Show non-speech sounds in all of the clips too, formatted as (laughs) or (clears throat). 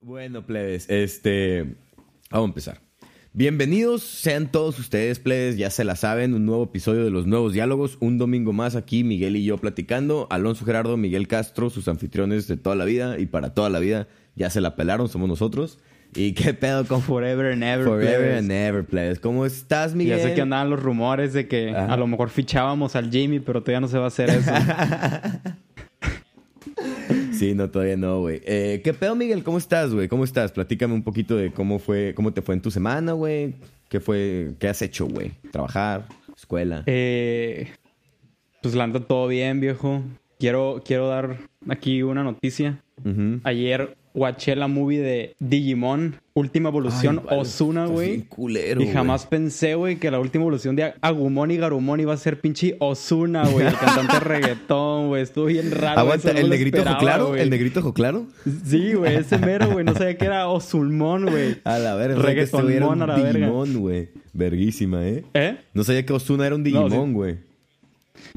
Bueno, plebes, este. Vamos a empezar. Bienvenidos sean todos ustedes, plebes, ya se la saben, un nuevo episodio de los nuevos diálogos, un domingo más aquí, Miguel y yo platicando, Alonso Gerardo, Miguel Castro, sus anfitriones de toda la vida y para toda la vida, ya se la pelaron, somos nosotros. ¿Y qué pedo con Forever and Ever. Forever and Ever, plebes? ¿Cómo estás, Miguel? Ya sé que andaban los rumores de que Ajá. a lo mejor fichábamos al Jimmy, pero todavía no se va a hacer eso. (laughs) Sí, no, todavía no, güey. Eh, ¿Qué pedo, Miguel? ¿Cómo estás, güey? ¿Cómo estás? Platícame un poquito de cómo fue, cómo te fue en tu semana, güey. ¿Qué fue, qué has hecho, güey? ¿Trabajar? ¿Escuela? Eh, pues la anda todo bien, viejo. Quiero, quiero dar aquí una noticia. Ayer watché la movie de Digimon, Última Evolución Ay, estás güey. Y güey. jamás pensé, güey, que la última evolución de Agumon y Garumon iba a ser pinche Osuna, güey. El cantante reggaetón, güey. Estuvo bien raro. Aguanta, no ¿el negrito esperaba, claro? güey. ¿El negrito ojo claro? Sí, güey, ese mero, güey. No sabía que era Osulmón, güey. A la verga, que este güey a la verga. Digimon, güey. Verguísima, ¿eh? ¿Eh? No sabía que Osuna era un No, Digimon, sí.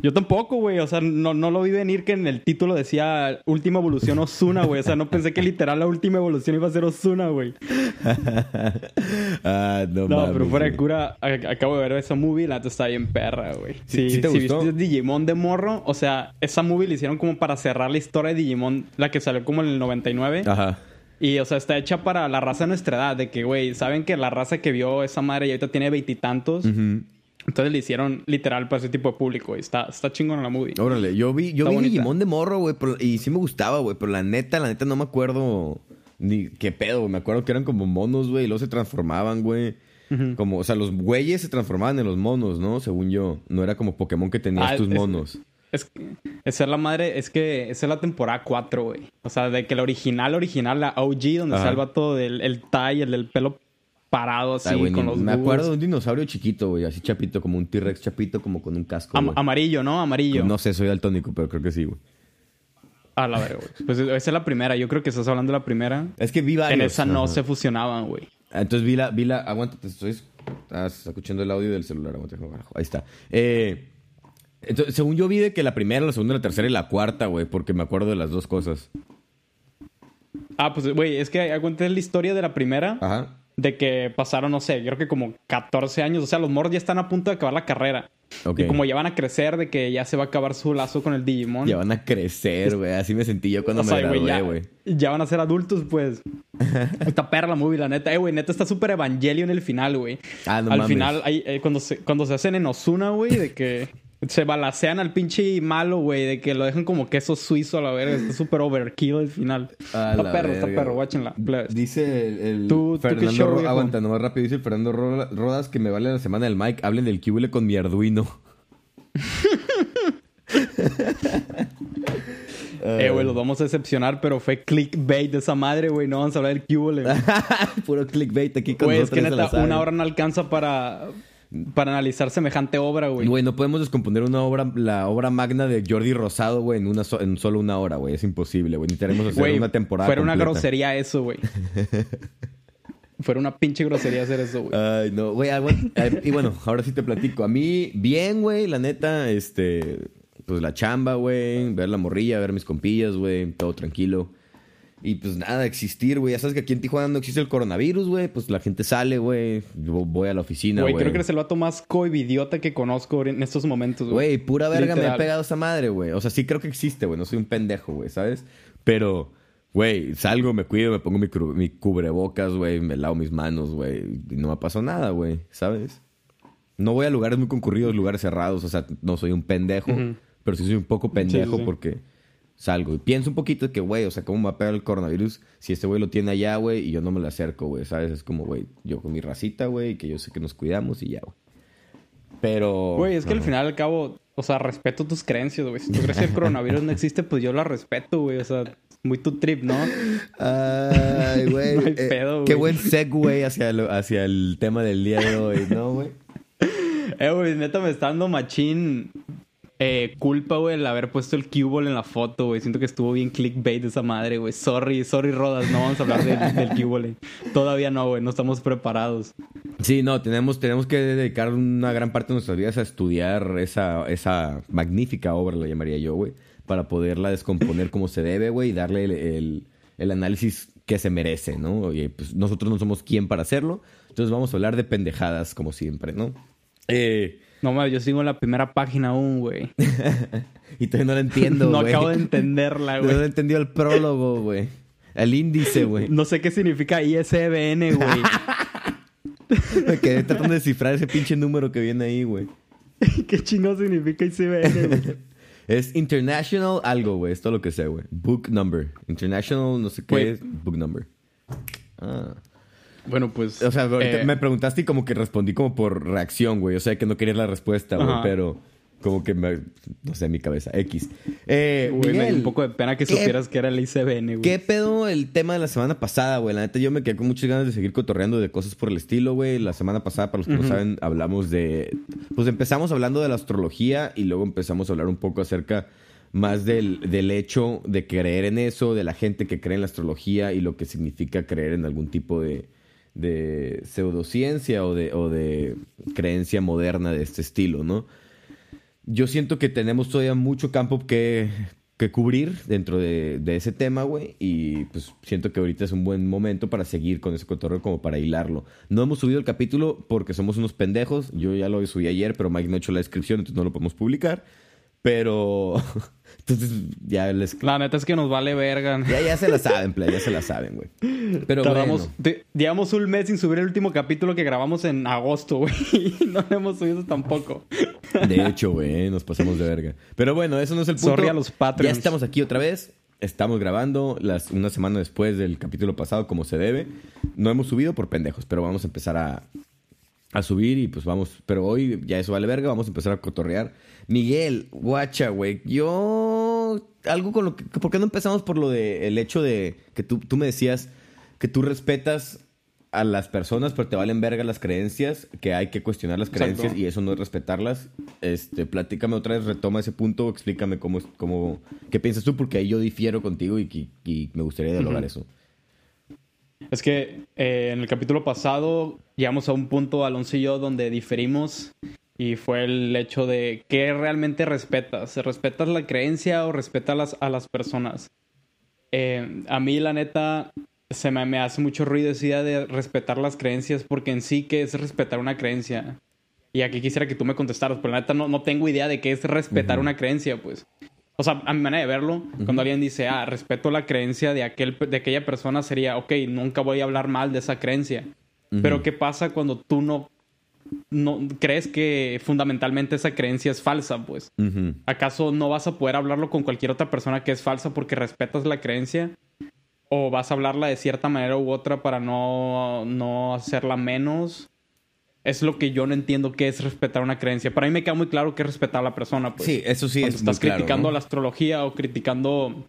Yo tampoco, güey. O sea, no, no lo vi venir que en el título decía Última Evolución Osuna, güey. O sea, no pensé que literal la última evolución iba a ser Osuna, güey. (laughs) ah, no, No, pero fuera de cura, acabo de ver esa movie, la neta está bien perra, güey. ¿Sí- te si gustó? viste Digimon de morro, o sea, esa movie la hicieron como para cerrar la historia de Digimon, la que salió como en el 99. Ajá. Y, o sea, está hecha para la raza de nuestra edad, de que, güey, saben que la raza que vio esa madre y ahorita tiene veintitantos. Ujú. Entonces le hicieron literal para ese tipo de público. Y está, está chingón la movie. Órale, yo vi, yo Está vi bonita. Digimon de morro, güey, y sí me gustaba, güey, pero la neta, la neta no me acuerdo ni qué pedo, güey. Me acuerdo que eran como monos, güey, y luego se transformaban, güey. Como, o sea, los güeyes se transformaban en los monos, ¿no? Según yo. No era como Pokémon que tenías Ah, tus es- monos. Es esa es la madre, es que esa es la temporada 4, güey. O sea, de que la original, original, la OG, donde Ajá. salva todo del el tie, el del pelo parado así, Ay, güey, con ni- los me búhos. acuerdo de un dinosaurio chiquito, güey, así chapito, como un T-Rex chapito, como con un casco. Am- güey. amarillo, ¿no? Amarillo. No sé, soy daltónico, pero creo que sí, güey. A la verga, güey. Pues esa es la primera. Yo creo que estás hablando de la primera. Es que vi varios. en esa no ajá. se fusionaban, güey. Entonces vi la, vi la, aguántate, estoy estás escuchando el audio del celular, aguanta, ahí está. Eh, entonces, según yo vi de que la primera, la segunda, la tercera y la cuarta, güey, porque me acuerdo de las dos cosas. Ah, pues, güey, es que aguanté la historia de la primera. Ajá. De que pasaron, no sé, creo que como 14 años. O sea, los morros ya están a punto de acabar la carrera. Y como ya van a crecer, de que ya se va a acabar su lazo con el Digimon. Ya van a crecer, güey. Así me sentí yo cuando O sea, me güey, gradué, güey. ya van a ser adultos, pues. (laughs) Está perra la movie, la neta. Eh, güey, neta está súper evangelio en el final, güey. Ah, no Al mames. final, hay, eh, cuando, se, cuando se hacen en Osuna, güey, de que se balacean al pinche malo, güey, de que lo dejan como queso suizo a la verga. Está súper overkill el final. A está perro, está perro, guáchenla. Dice el, el ¿Tú- Fernando show, Ro- viejo? Aguanta, nomás rápido. Dice el Fernando Ro- Rodas que me vale la semana del Mike. Hablen del Cubile con mi Arduino. (laughs) Eh, güey, los vamos a decepcionar, pero fue clickbait de esa madre, güey. No vamos a hablar del cubole. (laughs) Puro clickbait aquí con Güey, es que neta, una hora no alcanza para, para analizar semejante obra, güey. Güey, no podemos descomponer una obra, la obra magna de Jordi Rosado, güey, en, una so- en solo una hora, güey. Es imposible, güey. Necesitaremos hacer Güey, una temporada fuera una grosería eso, güey. (laughs) fuera una pinche grosería hacer eso, güey. Ay, no, güey. aguant- eh, Y bueno, ahora sí te platico. A mí, bien, güey, la neta, este... Pues la chamba, güey. Ver la morrilla, ver mis compillas, güey. Todo tranquilo. Y pues nada, existir, güey. Ya sabes que aquí en Tijuana no existe el coronavirus, güey. Pues la gente sale, güey. Yo voy a la oficina, Güey, güey. creo que eres el vato más coidiota que conozco en estos momentos, güey. Güey, pura verga me ha pegado esa madre, güey. O sea, sí creo que existe, güey. No soy un pendejo, güey, ¿sabes? Pero, güey, salgo, me cuido, me pongo mi, mi cubrebocas, güey. Me lavo mis manos, güey. Y no me pasó nada, güey, ¿sabes? No voy a lugares muy concurridos, lugares cerrados. O sea, no soy un pendejo. Pero sí soy un poco pendejo Sí, sí, sí. porque salgo. Y pienso un poquito que, güey, o sea, ¿cómo me va a pegar el coronavirus si este güey lo tiene allá, güey? Y yo no me lo acerco, güey, ¿sabes? Es como, güey, yo con mi racita, güey, que yo sé que nos cuidamos y ya, güey. Pero... Güey, es que al final al cabo, o sea, respeto tus creencias, güey. Si tú crees que el coronavirus no existe, pues yo la respeto, güey. O sea, muy tu trip, ¿no? Ay, (laughs) güey. No eh, pedo, qué buen segue hacia, lo- hacia el tema del día de hoy, ¿no, güey? (laughs) Eh, güey, neta me está dando machín eh, culpa, güey, el haber puesto el cubole en la foto, güey. Siento que estuvo bien clickbait esa madre, güey. Sorry, sorry, Rodas, no vamos a hablar del, del cubole. Todavía no, güey, no estamos preparados. Sí, no, tenemos, tenemos que dedicar una gran parte de nuestras vidas a estudiar esa, esa magnífica obra, la llamaría yo, güey, para poderla descomponer como se debe, güey, y darle el, el- el análisis que se merece, ¿no? Oye, pues nosotros no somos quien para hacerlo, entonces vamos a hablar de pendejadas como siempre, ¿no? Eh, No mames, yo sigo en la primera página aún, güey. (laughs) y todavía no la entiendo, no güey. acabo de entenderla, No he güey. entendido el prólogo, (laughs) güey. El índice, güey. No sé qué significa ISBN, güey. (laughs) Me quedé tratando de descifrar ese pinche número que viene ahí, güey. ¿Qué chingo significa ISBN, güey? Es International algo, güey. Es todo lo que sé, güey. Book number. International, no sé qué Güey. es. Book number. Ah. Bueno, pues... O sea, ahorita eh, me preguntaste y como que respondí como por reacción, güey. O sea, que no querías la respuesta, güey. Pero como que me... No sé, mi cabeza. X. Eh, Güey, me dio Miguel, un poco de pena que ¿qué- supieras que era el ICBN, güey. ¿Qué pedo el tema de la semana pasada, güey? La neta, yo me quedé con muchas ganas de seguir cotorreando de cosas por el estilo, güey. La semana pasada, para los que no saben, hablamos de... Pues empezamos hablando de la astrología y luego empezamos a hablar un poco acerca más del, del hecho de creer en eso, de la gente que cree en la astrología y lo que significa creer en algún tipo de, de pseudociencia o de, o de creencia moderna de este estilo, ¿no? Yo siento que tenemos todavía mucho campo que, que cubrir dentro de, de ese tema, güey. Y pues siento que ahorita es un buen momento para seguir con ese cotorreo como para hilarlo. No hemos subido el capítulo porque somos unos pendejos. Yo ya lo subí ayer, pero Mike no ha hecho la descripción, entonces no lo podemos publicar. Pero... (laughs) entonces ya les... La neta es que nos vale verga. Ya, ya se la saben, play, ya se la saben, güey. Pero Tardamos, bueno. llevamos un mes sin subir el último capítulo que grabamos en agosto, güey. No lo hemos subido tampoco. De hecho, güey, nos pasamos de verga. Pero bueno, eso no es el punto. Sorry a los Patreons. Ya estamos aquí otra vez. Estamos grabando las, una semana después del capítulo pasado, como se debe. No hemos subido por pendejos, pero vamos a empezar a, a subir y pues vamos. Pero hoy ya eso vale verga, vamos a empezar a cotorrear. Miguel, guacha, güey. Yo. Algo con lo que. ¿Por qué no empezamos por lo de el hecho de que tú, tú me decías que tú respetas a las personas, pero te valen verga las creencias, que hay que cuestionar las Exacto. creencias y eso no es respetarlas. Este, platícame otra vez, retoma ese punto, explícame cómo, es- cómo, qué piensas tú, porque ahí yo difiero contigo y, y- y me gustaría dialogar eso. Es que eh, en el capítulo pasado llegamos a un punto, Alonso y yo, donde diferimos. Y fue el hecho de qué realmente respetas. ¿Respetas la creencia o respetas a las, a las personas? Eh, a mí, la neta, se me, me hace mucho ruido esa idea de respetar las creencias, porque en sí, ¿qué es respetar una creencia? Y aquí quisiera que tú me contestaras, pero la neta no, no tengo idea de qué es respetar una creencia, pues. O sea, a mi manera de verlo, cuando alguien dice, ah, respeto la creencia de, aquel, de aquella persona, sería, ok, nunca voy a hablar mal de esa creencia. Pero ¿qué pasa cuando tú no, no crees que fundamentalmente esa creencia es falsa, pues? ¿Acaso no vas a poder hablarlo con cualquier otra persona que es falsa porque respetas la creencia? ¿O vas a hablarla de cierta manera u otra para no, no hacerla menos? Es lo que yo no entiendo que es respetar una creencia. Para mí me queda muy claro que es respetar a la persona. Pues. Sí, eso sí Cuando es estás muy claro, criticando ¿no? la astrología o criticando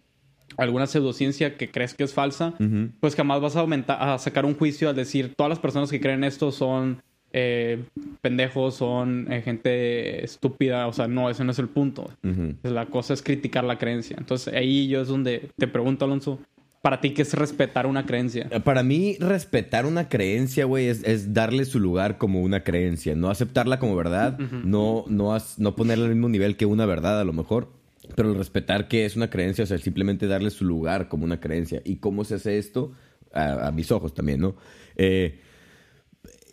alguna pseudociencia que crees que es falsa, pues jamás vas a, aumentar, a sacar un juicio al decir todas las personas que creen esto son eh, pendejos, son eh, gente estúpida. O sea, no, ese no es el punto. La cosa es criticar la creencia. Entonces ahí yo es donde te pregunto, Alonso, ¿para ti qué es respetar una creencia? Para mí, respetar una creencia, güey, es, es darle su lugar como una creencia. No aceptarla como verdad, no, no, as- no ponerla al mismo nivel que una verdad, a lo mejor. Pero el respetar que es una creencia, o sea, simplemente darle su lugar como una creencia. ¿Y cómo se hace esto? A, a mis ojos también, ¿no? Eh,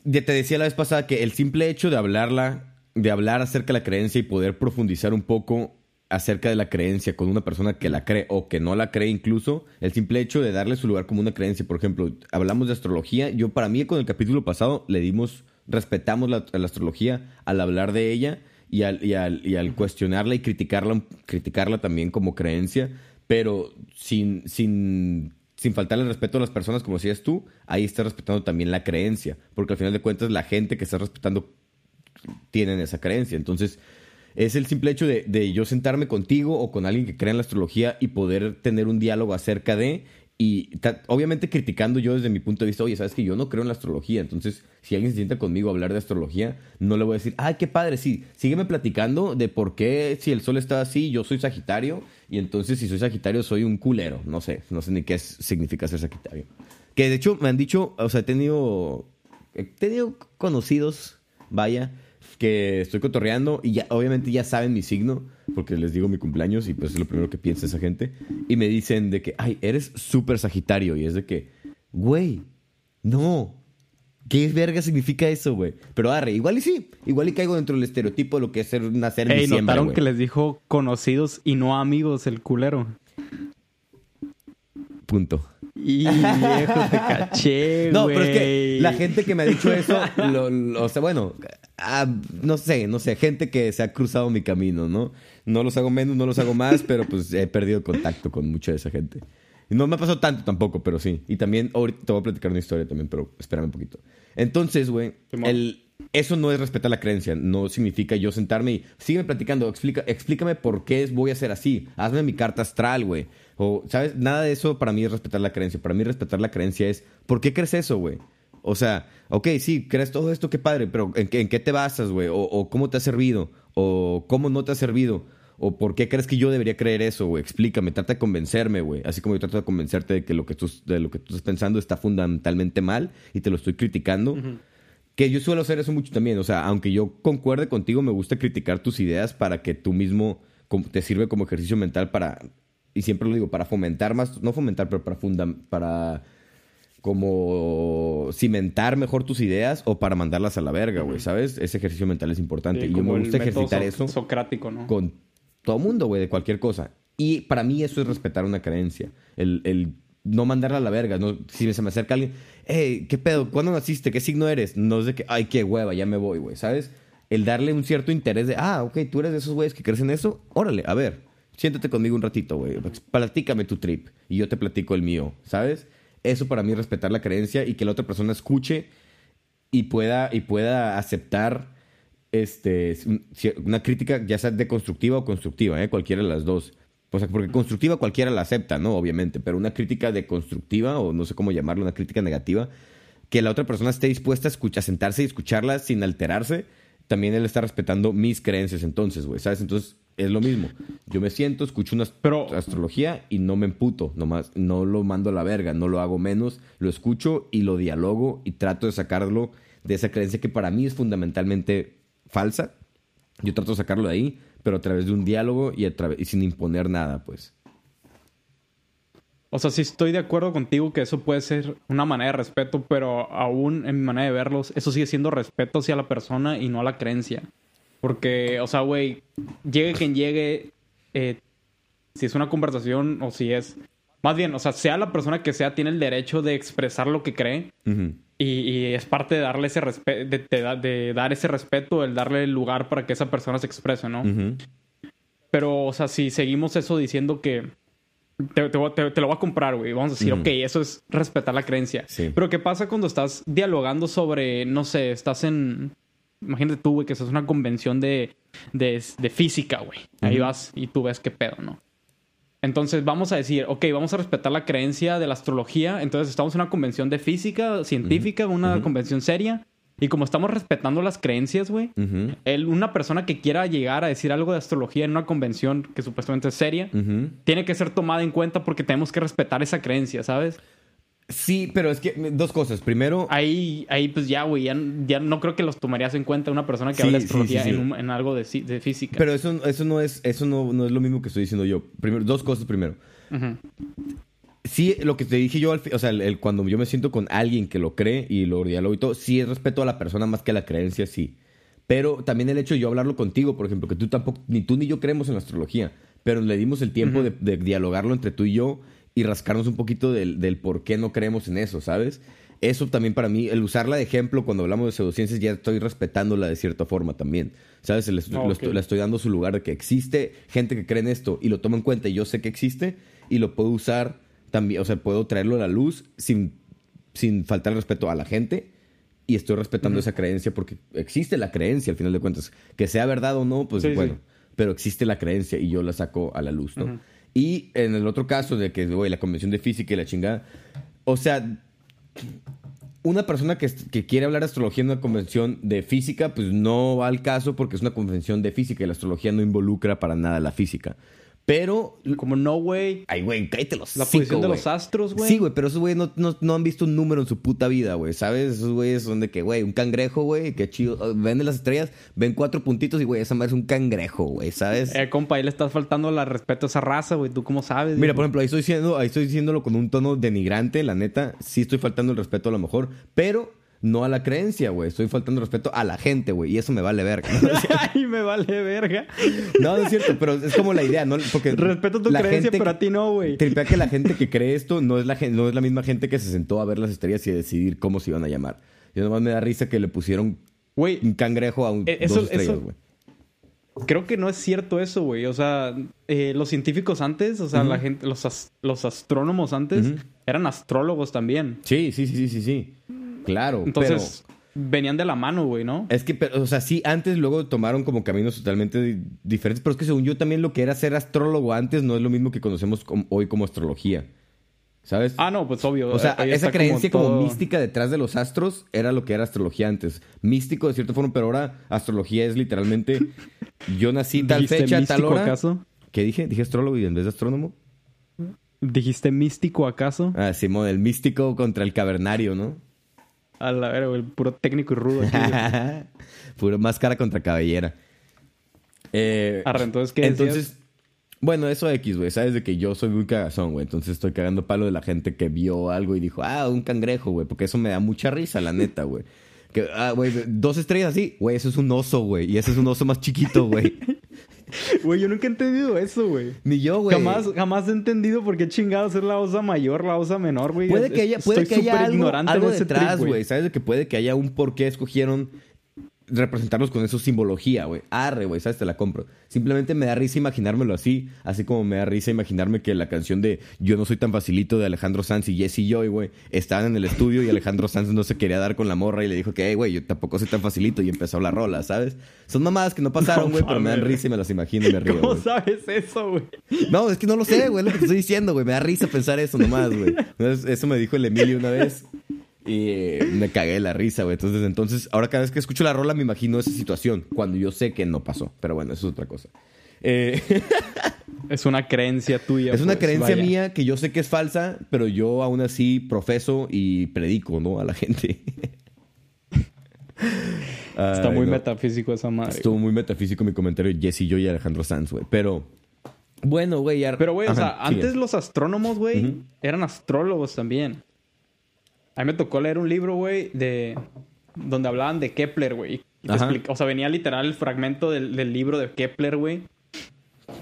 te decía la vez pasada que el simple hecho de hablarla, de hablar acerca de la creencia y poder profundizar un poco acerca de la creencia con una persona que la cree o que no la cree incluso, el simple hecho de darle su lugar como una creencia, por ejemplo, hablamos de astrología, yo para mí con el capítulo pasado le dimos, respetamos la, la astrología al hablar de ella y al, y al, y al cuestionarla y criticarla, criticarla también como creencia, pero sin, sin, sin faltarle el respeto a las personas, como decías tú, ahí estás respetando también la creencia, porque al final de cuentas la gente que estás respetando tienen esa creencia. Entonces, es el simple hecho de, de yo sentarme contigo o con alguien que crea en la astrología y poder tener un diálogo acerca de, y obviamente criticando yo desde mi punto de vista, oye, sabes que yo no creo en la astrología, entonces si alguien se sienta conmigo a hablar de astrología, no le voy a decir, ay, qué padre, sí, sígueme platicando de por qué si el sol está así, yo soy Sagitario, y entonces si soy Sagitario soy un culero, no sé, no sé ni qué significa ser Sagitario. Que de hecho me han dicho, o sea, he tenido, he tenido conocidos, vaya, que estoy cotorreando y ya, obviamente ya saben mi signo, porque les digo mi cumpleaños y pues es lo primero que piensa esa gente. Y me dicen de que, ay, eres súper sagitario. Y es de que, güey, no. ¿Qué verga significa eso, güey? Pero arre, igual y sí. Igual y caigo dentro del estereotipo de lo que es ser nacer en Ey, diciembre, notaron güey. que les dijo conocidos y no amigos el culero. Punto. Y (laughs) viejo, te caché, No, pero es que la gente que me ha dicho eso, (laughs) lo- lo- o sea, bueno, ah, no sé, no sé, gente que se ha cruzado mi camino, ¿no? No los hago menos, no los hago más, pero pues he perdido contacto con mucha de esa gente. Y no me ha pasado tanto tampoco, pero sí. Y también, ahorita te voy a platicar una historia también, pero espérame un poquito. Entonces, güey, el... Eso no es respetar la creencia, no significa yo sentarme y sígueme platicando, explica, explícame por qué voy a ser así, hazme mi carta astral, güey. O, ¿sabes? Nada de eso para mí es respetar la creencia. Para mí respetar la creencia es, ¿por qué crees eso, güey? O sea, ok, sí, crees todo esto, qué padre, pero ¿en qué, en qué te basas, güey? O, o cómo te ha servido, o cómo no te ha servido, o por qué crees que yo debería creer eso, güey. Explícame, trata de convencerme, güey. Así como yo trato de convencerte de que lo que tú, de lo que tú estás pensando está fundamentalmente mal y te lo estoy criticando. Que yo suelo hacer eso mucho también. O sea, aunque yo concuerde contigo, me gusta criticar tus ideas para que tú mismo te sirve como ejercicio mental para. Y siempre lo digo, para fomentar más. No fomentar, pero para fundam- para como cimentar mejor tus ideas o para mandarlas a la verga, güey, ¿sabes? Ese ejercicio mental es importante. Sí, y yo me gusta ejercitar so- eso Socrático, ¿no? con todo mundo, güey, de cualquier cosa. Y para mí eso es respetar una creencia. El, el no mandarla a la verga. No, si se me acerca alguien, hey, ¿qué pedo? ¿Cuándo naciste? ¿Qué signo eres? No es de que, ay, qué hueva, ya me voy, güey, ¿sabes? El darle un cierto interés de, ah, ok, tú eres de esos güeyes que crecen eso. Órale, a ver, siéntate conmigo un ratito, güey. Platícame tu trip y yo te platico el mío, ¿sabes? Eso para mí es respetar la creencia y que la otra persona escuche y pueda, y pueda aceptar este, una crítica, ya sea deconstructiva o constructiva, ¿eh? cualquiera de las dos. Porque constructiva cualquiera la acepta, ¿no? Obviamente, pero una crítica deconstructiva, o no sé cómo llamarlo, una crítica negativa, que la otra persona esté dispuesta a, escuchar, a sentarse y escucharla sin alterarse, también él está respetando mis creencias entonces, güey, ¿sabes? Entonces, es lo mismo. Yo me siento, escucho una Pero- astrología y no me emputo, nomás, no lo mando a la verga, no lo hago menos, lo escucho y lo dialogo y trato de sacarlo de esa creencia que para mí es fundamentalmente falsa. Yo trato de sacarlo de ahí, pero a través de un diálogo y, a y sin imponer nada, pues. O sea, sí estoy de acuerdo contigo que eso puede ser una manera de respeto, pero aún en mi manera de verlos, eso sigue siendo respeto hacia la persona y no a la creencia. Porque, o sea, güey, llegue quien llegue, eh, si es una conversación o si es... Más bien, o sea, sea la persona que sea, tiene el derecho de expresar lo que cree y, y es parte de darle ese respeto, de, de- de dar ese respeto, el darle el lugar para que esa persona se exprese, ¿no? Pero, o sea, si seguimos eso diciendo que te, lo voy a comprar, güey, vamos a decir, ok, eso es respetar la creencia. Sí. Pero, ¿qué pasa cuando estás dialogando sobre, no sé, estás en. Imagínate tú, güey, que estás en una convención de, de, de física, güey. Ahí vas y tú ves qué pedo, ¿no? Entonces vamos a decir, ok, vamos a respetar la creencia de la astrología. Entonces estamos en una convención de física científica, una Ujú. convención seria. Y como estamos respetando las creencias, güey, una persona que quiera llegar a decir algo de astrología en una convención que supuestamente es seria, tiene que ser tomada en cuenta porque tenemos que respetar esa creencia, ¿sabes? Sí, pero es que dos cosas. Primero, Ahí, ahí pues ya, güey, ya, ya no creo que los tomarías en cuenta una persona que Sí, habla astrología sí, sí. En, algo de, física. pero eso, eso no es, eso no, no es lo mismo que estoy diciendo yo. Primero, dos cosas primero. Ujú. Sí, lo que te dije yo, o sea, el, el- cuando yo me siento con alguien que lo cree y lo dialogo y todo, sí es respeto a la persona más que a la creencia, sí. Pero también el hecho de yo hablarlo contigo, por ejemplo, que tú tampoco, ni tú ni yo creemos en la astrología, pero le dimos el tiempo de, de dialogarlo entre tú y yo y rascarnos un poquito del, del por qué no creemos en eso, ¿sabes? Eso también para mí, el usarla de ejemplo cuando hablamos de pseudociencias, ya estoy respetándola de cierta forma también. ¿Sabes? Le, estoy- le estoy dando su lugar de que existe gente que cree en esto y lo toma en cuenta y yo sé que existe y lo puedo usar también, o sea, puedo traerlo a la luz sin, sin faltar el respeto a la gente y estoy respetando esa creencia porque existe la creencia al final de cuentas. Que sea verdad o no, pues Sí, bueno, sí. pero existe la creencia y yo la saco a la luz, ¿no? Y en el otro caso de que, güey, la convención de física y la chingada, o sea, una persona que, que quiere hablar de astrología en una convención de física, pues no va al caso porque es una convención de física y la astrología no involucra para nada la física. Pero. Como no, güey. Ay, güey, cállate los La cinco, posición de los astros, güey. Sí, güey, pero esos güeyes no, no, no han visto un número en su puta vida, güey. ¿Sabes? Esos güeyes son de que, güey, un cangrejo, güey, qué chido. Ah, Ven en las estrellas, ven cuatro puntitos y, güey, esa madre es un cangrejo, güey, ¿sabes? Eh, compa, ahí le estás faltando la respeto a esa raza, güey. ¿Tú cómo sabes? Mira, por ejemplo, ahí estoy diciendo, ahí estoy diciéndolo con un tono denigrante, la neta. Sí estoy faltando el respeto a lo mejor, pero no a la creencia, güey. Estoy faltando respeto a la gente, güey. Y eso me vale verga. (laughs) Ay, me vale verga. No, no es cierto, pero es como la idea, ¿no? Porque Respeto tu creencia, pero a ti no, güey. Tripea que la gente que cree esto no es, la, no es la misma gente que se sentó a ver las estrellas y a decidir cómo se iban a llamar. Yo nomás me da risa que le pusieron un cangrejo a un, eso- dos estrellas, güey. creo que no es cierto eso, güey. O sea, eh, los científicos antes, o sea, la gente, los, as- los astrónomos antes eran astrólogos también. Sí, sí, sí, sí, sí, sí. Claro, Entonces, venían de la mano, güey, ¿no? Es que, pero, o sea, sí, antes luego tomaron como caminos totalmente di- diferentes, pero es que según yo también lo que era ser astrólogo antes no es lo mismo que conocemos hoy como astrología. ¿Sabes? Ah, no, pues obvio. O sea, esa creencia como, todo- mística detrás de los astros era lo que era astrología antes. Místico de cierta forma, pero ahora astrología es literalmente yo nací (laughs) tal ¿Dijiste fecha, tal hora. acaso? ¿Qué dije? Dije astrólogo y en vez de astrónomo. ¿Dijiste místico acaso? Ah, Simón, el místico contra el cavernario, ¿no? A la verga, güey, el puro técnico y rudo aquí. güey. (laughs) Puro máscara contra cabellera. Eh, Arre, entonces, ¿qué decías? Entonces, bueno, eso X, güey. Sabes de que yo soy muy cagazón, güey. Entonces estoy cagando palo de la gente que vio algo y dijo, ah, un cangrejo, güey. Porque eso me da mucha risa, la neta, güey. Que, ah, güey, dos estrellas así. Güey, eso es un oso, güey. Y ese es un oso más chiquito, güey. (laughs) (laughs) Güey, yo nunca he entendido eso, güey. Ni yo, güey. Jamás, jamás he entendido por qué chingados es la osa mayor, la osa menor, güey. Puede que haya, estoy puede que haya algo, algo detrás, güey. ¿Sabes de que puede que haya un por qué escogieron representarlos con eso simbología, güey? Arre, güey, ¿sabes? Te la compro. Simplemente me da risa imaginármelo así, así como me da risa imaginarme que la canción de Yo no soy tan facilito de Alejandro Sanz y Jesse Joy, güey, estaban en el estudio y Alejandro Sanz no se quería dar con la morra y le dijo que, hey, güey, yo tampoco soy tan facilito y empezó la rola, ¿sabes? Son mamadas que no pasaron, No güey, pero me dan risa y me las imagino y me río, ¿Cómo sabes eso, güey? No, es que no lo sé, güey, es lo que te estoy diciendo, güey. Me da risa pensar eso nomás, güey. Eso me dijo el Emilio una vez y eh, me cagué de la risa, güey. Entonces, entonces, ahora cada vez que escucho la rola me imagino esa situación, cuando yo sé que no pasó. Pero bueno, eso es otra cosa. Eh, (laughs) Es una creencia tuya. es una pues, creencia vaya. mía que yo sé que es falsa, pero yo aún así profeso y predico, ¿no? A la gente. (laughs) Está muy no. metafísico esa madre. Estuvo muy metafísico mi comentario Jesse, yo y Alejandro Sanz, güey. Pero, bueno, güey, ya... Pero, güey, o sea, sigue. antes los astrónomos, güey, eran astrólogos también. A mí me tocó leer un libro, güey, de... Donde hablaban de Kepler, güey. O sea, venía literal el fragmento del, del libro de Kepler, güey.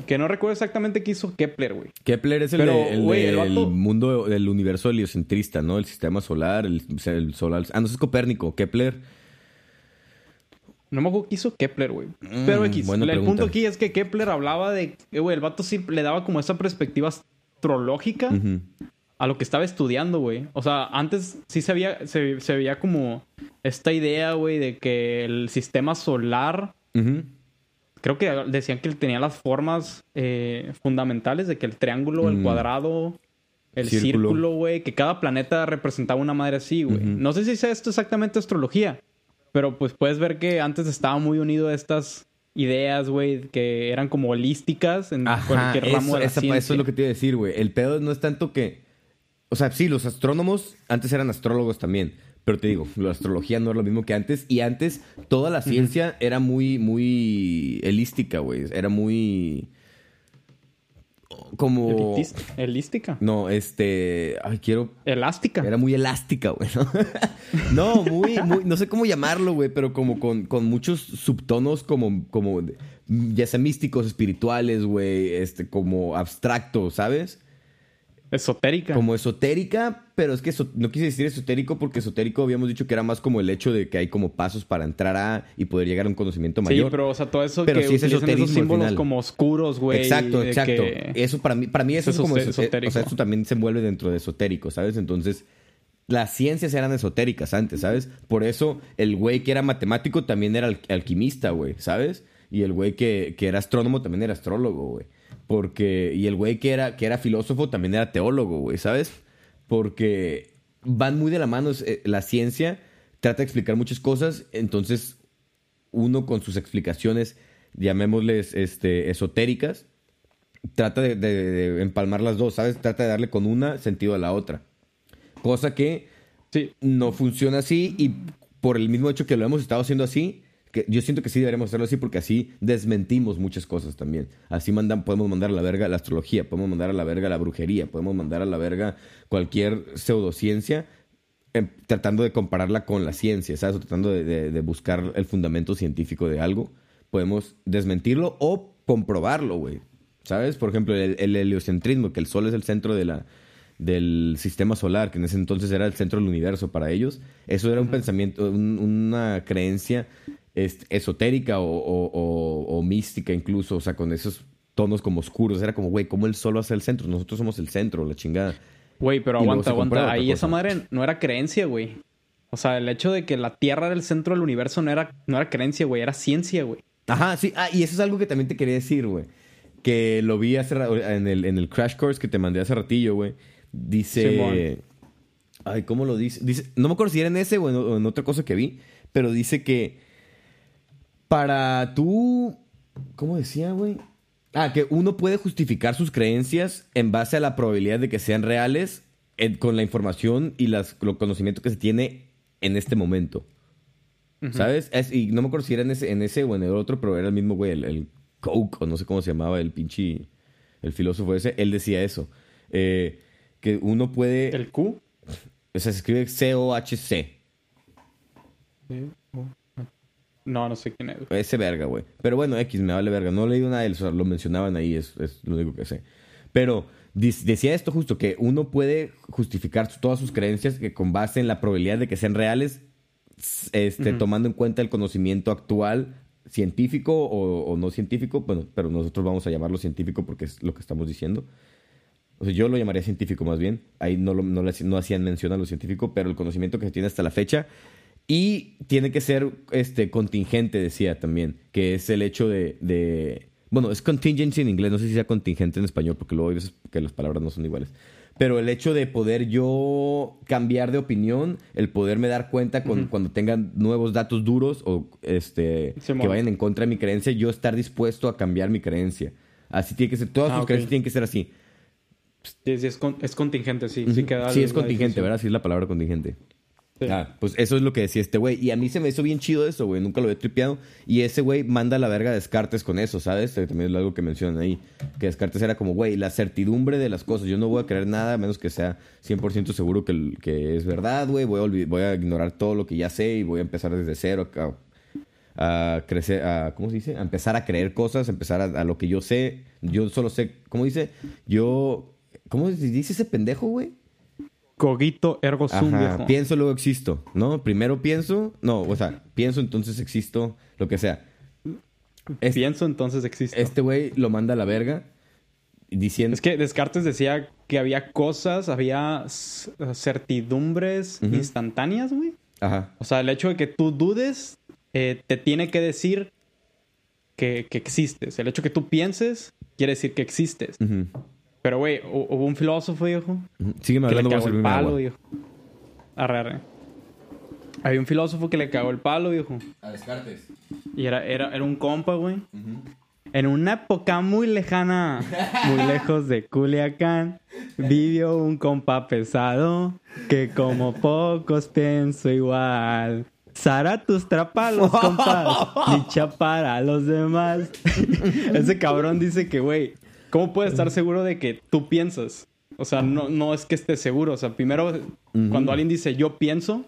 Que no recuerdo exactamente qué hizo Kepler, güey. Kepler es el, Pero, de- el el mundo, del universo heliocentrista, ¿no? El sistema solar, el, el solar... Ah, no, es Copérnico. Kepler... No me acuerdo qué hizo Kepler, güey. Pero X, el pregunta. punto aquí es que Kepler hablaba de... eh, Güey, el vato sí le daba como esa perspectiva astrológica Ujú. A lo que estaba estudiando, güey. O sea, antes sí se veía, se, se veía como esta idea, güey, de que el sistema solar... Creo que decían que tenía las formas eh, fundamentales de que el triángulo, el Mm. cuadrado, el Círculo. güey, que cada planeta representaba una madre así, güey. No sé si sea esto exactamente astrología, pero pues puedes ver que antes estaba muy unido a estas ideas, güey, que eran como holísticas en Ajá, cualquier ramo eso, de la esa- ciencia. eso es lo que te iba a decir, güey. El pedo no es tanto que... O sea, sí, los astrónomos antes eran astrólogos también. Pero te digo, la astrología no es lo mismo que antes. Y antes toda la ciencia era muy, muy helística, güey. Era muy... Como... Elitista- Elística. No, este... Ay, quiero... Elástica. Era muy elástica, güey. ¿no? (laughs) no, muy, muy, no sé cómo llamarlo, güey, pero como con, con muchos subtonos como, como, ya sea místicos, espirituales, güey, este, como abstractos, ¿sabes? Esotérica. Como esotérica, pero es que eso- no quise decir esotérico porque esotérico habíamos dicho que era más como el hecho de que hay como pasos para entrar a y poder llegar a un conocimiento Sí, mayor. pero o sea, todo eso Pero que sí es esos símbolos como oscuros, güey. Exacto, exacto. Eso para mí, para mí eso, Eso es como es eso- esotérico. O sea, eso también se envuelve dentro de esotérico, ¿sabes? Entonces, las ciencias eran esotéricas antes, ¿sabes? Por eso el güey que era matemático también era al- alquimista, güey, ¿sabes? Y el güey que, que era astrónomo también era astrólogo, güey. Porque, y el güey que era, que era filósofo también era teólogo, güey, ¿sabes? Porque van muy de la mano. eh, La ciencia trata de explicar muchas cosas, entonces uno con sus explicaciones, llamémosles este, esotéricas, trata de, de- de empalmar las dos, ¿sabes? Trata de darle con una sentido a la otra. Cosa que Sí. no funciona así y por el mismo hecho que lo hemos estado haciendo así, que yo siento que sí deberíamos hacerlo así porque así desmentimos muchas cosas también. Así mandan, podemos mandar a la verga la astrología, podemos mandar a la verga la brujería, podemos mandar a la verga cualquier pseudociencia em, tratando de compararla con la ciencia, ¿sabes? O tratando de, de- de buscar el fundamento científico de algo. Podemos desmentirlo o comprobarlo, güey. ¿Sabes? Por ejemplo, el, el heliocentrismo, que el Sol es el centro de la, del sistema solar, que en ese entonces era el centro del universo para ellos. Eso era un pensamiento, un- una creencia este, esotérica o, o- o- o mística incluso, o sea, con esos tonos como oscuros. Era como, güey, ¿cómo el Sol hace el centro? Nosotros somos el centro, la chingada. Güey, pero aguanta, aguanta. Ahí esa madre no era creencia, güey. O sea, el hecho de que la Tierra era el centro del universo no era, no era creencia, güey. Era ciencia, güey. Ajá, sí. Ah, y eso es algo que también te quería decir, güey. Que lo vi hace en el, en el crash course que te mandé hace ratillo, güey. Dice. Simón. Ay, ¿cómo lo dice? Dice. No me acuerdo si era en ese o en, o en otra cosa que vi. Pero dice que. Para tú. ¿Cómo decía, güey? Ah, que uno puede justificar sus creencias en base a la probabilidad de que sean reales con la información y las, los conocimientos que se tiene en este momento. ¿Sabes? Es- y no me acuerdo si era en ese, en ese o en el otro, pero era el mismo güey, el, el Coke, o no sé cómo se llamaba, el pinche. El filósofo ese. Él decía eso. eh, que uno puede. ¿El Q? O sea, se escribe C-O-H-C. No, no sé quién es. Ese verga, güey. Pero bueno, X, me vale verga. No he leído nada de él, o sea, lo mencionaban ahí, es, es lo único que sé. Pero decía esto justo, que uno puede justificar todas sus creencias que con base en la probabilidad de que sean reales, este, tomando en cuenta el conocimiento actual científico o, o no científico, bueno, pero nosotros vamos a llamarlo científico porque es lo que estamos diciendo. O sea, yo lo llamaría científico más bien. Ahí no, lo- no, le no hacían mención a lo científico, pero el conocimiento que se tiene hasta la fecha. Y tiene que ser este, contingente, decía también, que es el hecho de, de- Bueno, es contingency en inglés, no sé si sea contingente en español, porque luego hay veces que las palabras no son iguales. Pero el hecho de poder yo cambiar de opinión, el poderme dar cuenta con- cuando tengan nuevos datos duros o este, que vayan en contra de mi creencia, yo estar dispuesto a cambiar mi creencia. Así tiene que ser, todas Ah, ok. creencias tienen que ser así. Sí, sí, es, con- es contingente, sí. Sí, queda Sí, es contingente, definición. ¿verdad? Sí es la palabra contingente. Ah, pues eso es lo que decía este güey. Y a mí se me hizo bien chido eso, güey. Nunca lo había tripeado. Y ese güey manda la verga Descartes con eso, ¿sabes? También es algo que mencionan ahí. Que Descartes era como, güey, la certidumbre de las cosas. Yo no voy a creer nada a menos que sea 100% seguro que, es verdad, güey. Voy, voy a ignorar todo lo que ya sé y voy a empezar desde cero a, a crecer, a, ¿cómo se dice? A empezar a creer cosas, a empezar a, a lo que yo sé. Yo solo sé, ¿cómo dice? Yo, ¿cómo dice ese pendejo, güey? Cogito ergo sum, Ajá, viejo. pienso, luego existo, ¿no? Primero pienso, no, o sea, pienso, entonces existo, lo que sea. Es- Pienso, entonces existe. Este güey lo manda a la verga diciendo... Es que Descartes decía que había cosas, había certidumbres instantáneas, güey. Ajá, O sea, el hecho de que tú dudes eh, te tiene que decir que, que existes. El hecho de que tú pienses quiere decir que existes. ujú, Pero, güey, hu- hubo un filósofo, viejo. Sígueme que le hablando, voy a cagó el palo, viejo. Arre, arre. Había un filósofo que le cagó el palo, viejo. A Descartes. Y era, era, era un compa, güey. En una época muy lejana, (laughs) muy lejos de Culiacán, vivió un compa pesado que como pocos pienso igual. Zaratustra para los compas, (laughs) dicha para los demás. (laughs) Ese cabrón dice que, güey, ¿cómo puedes estar seguro de que tú piensas? O sea, no, no es que estés seguro. O sea, primero, cuando alguien dice yo pienso,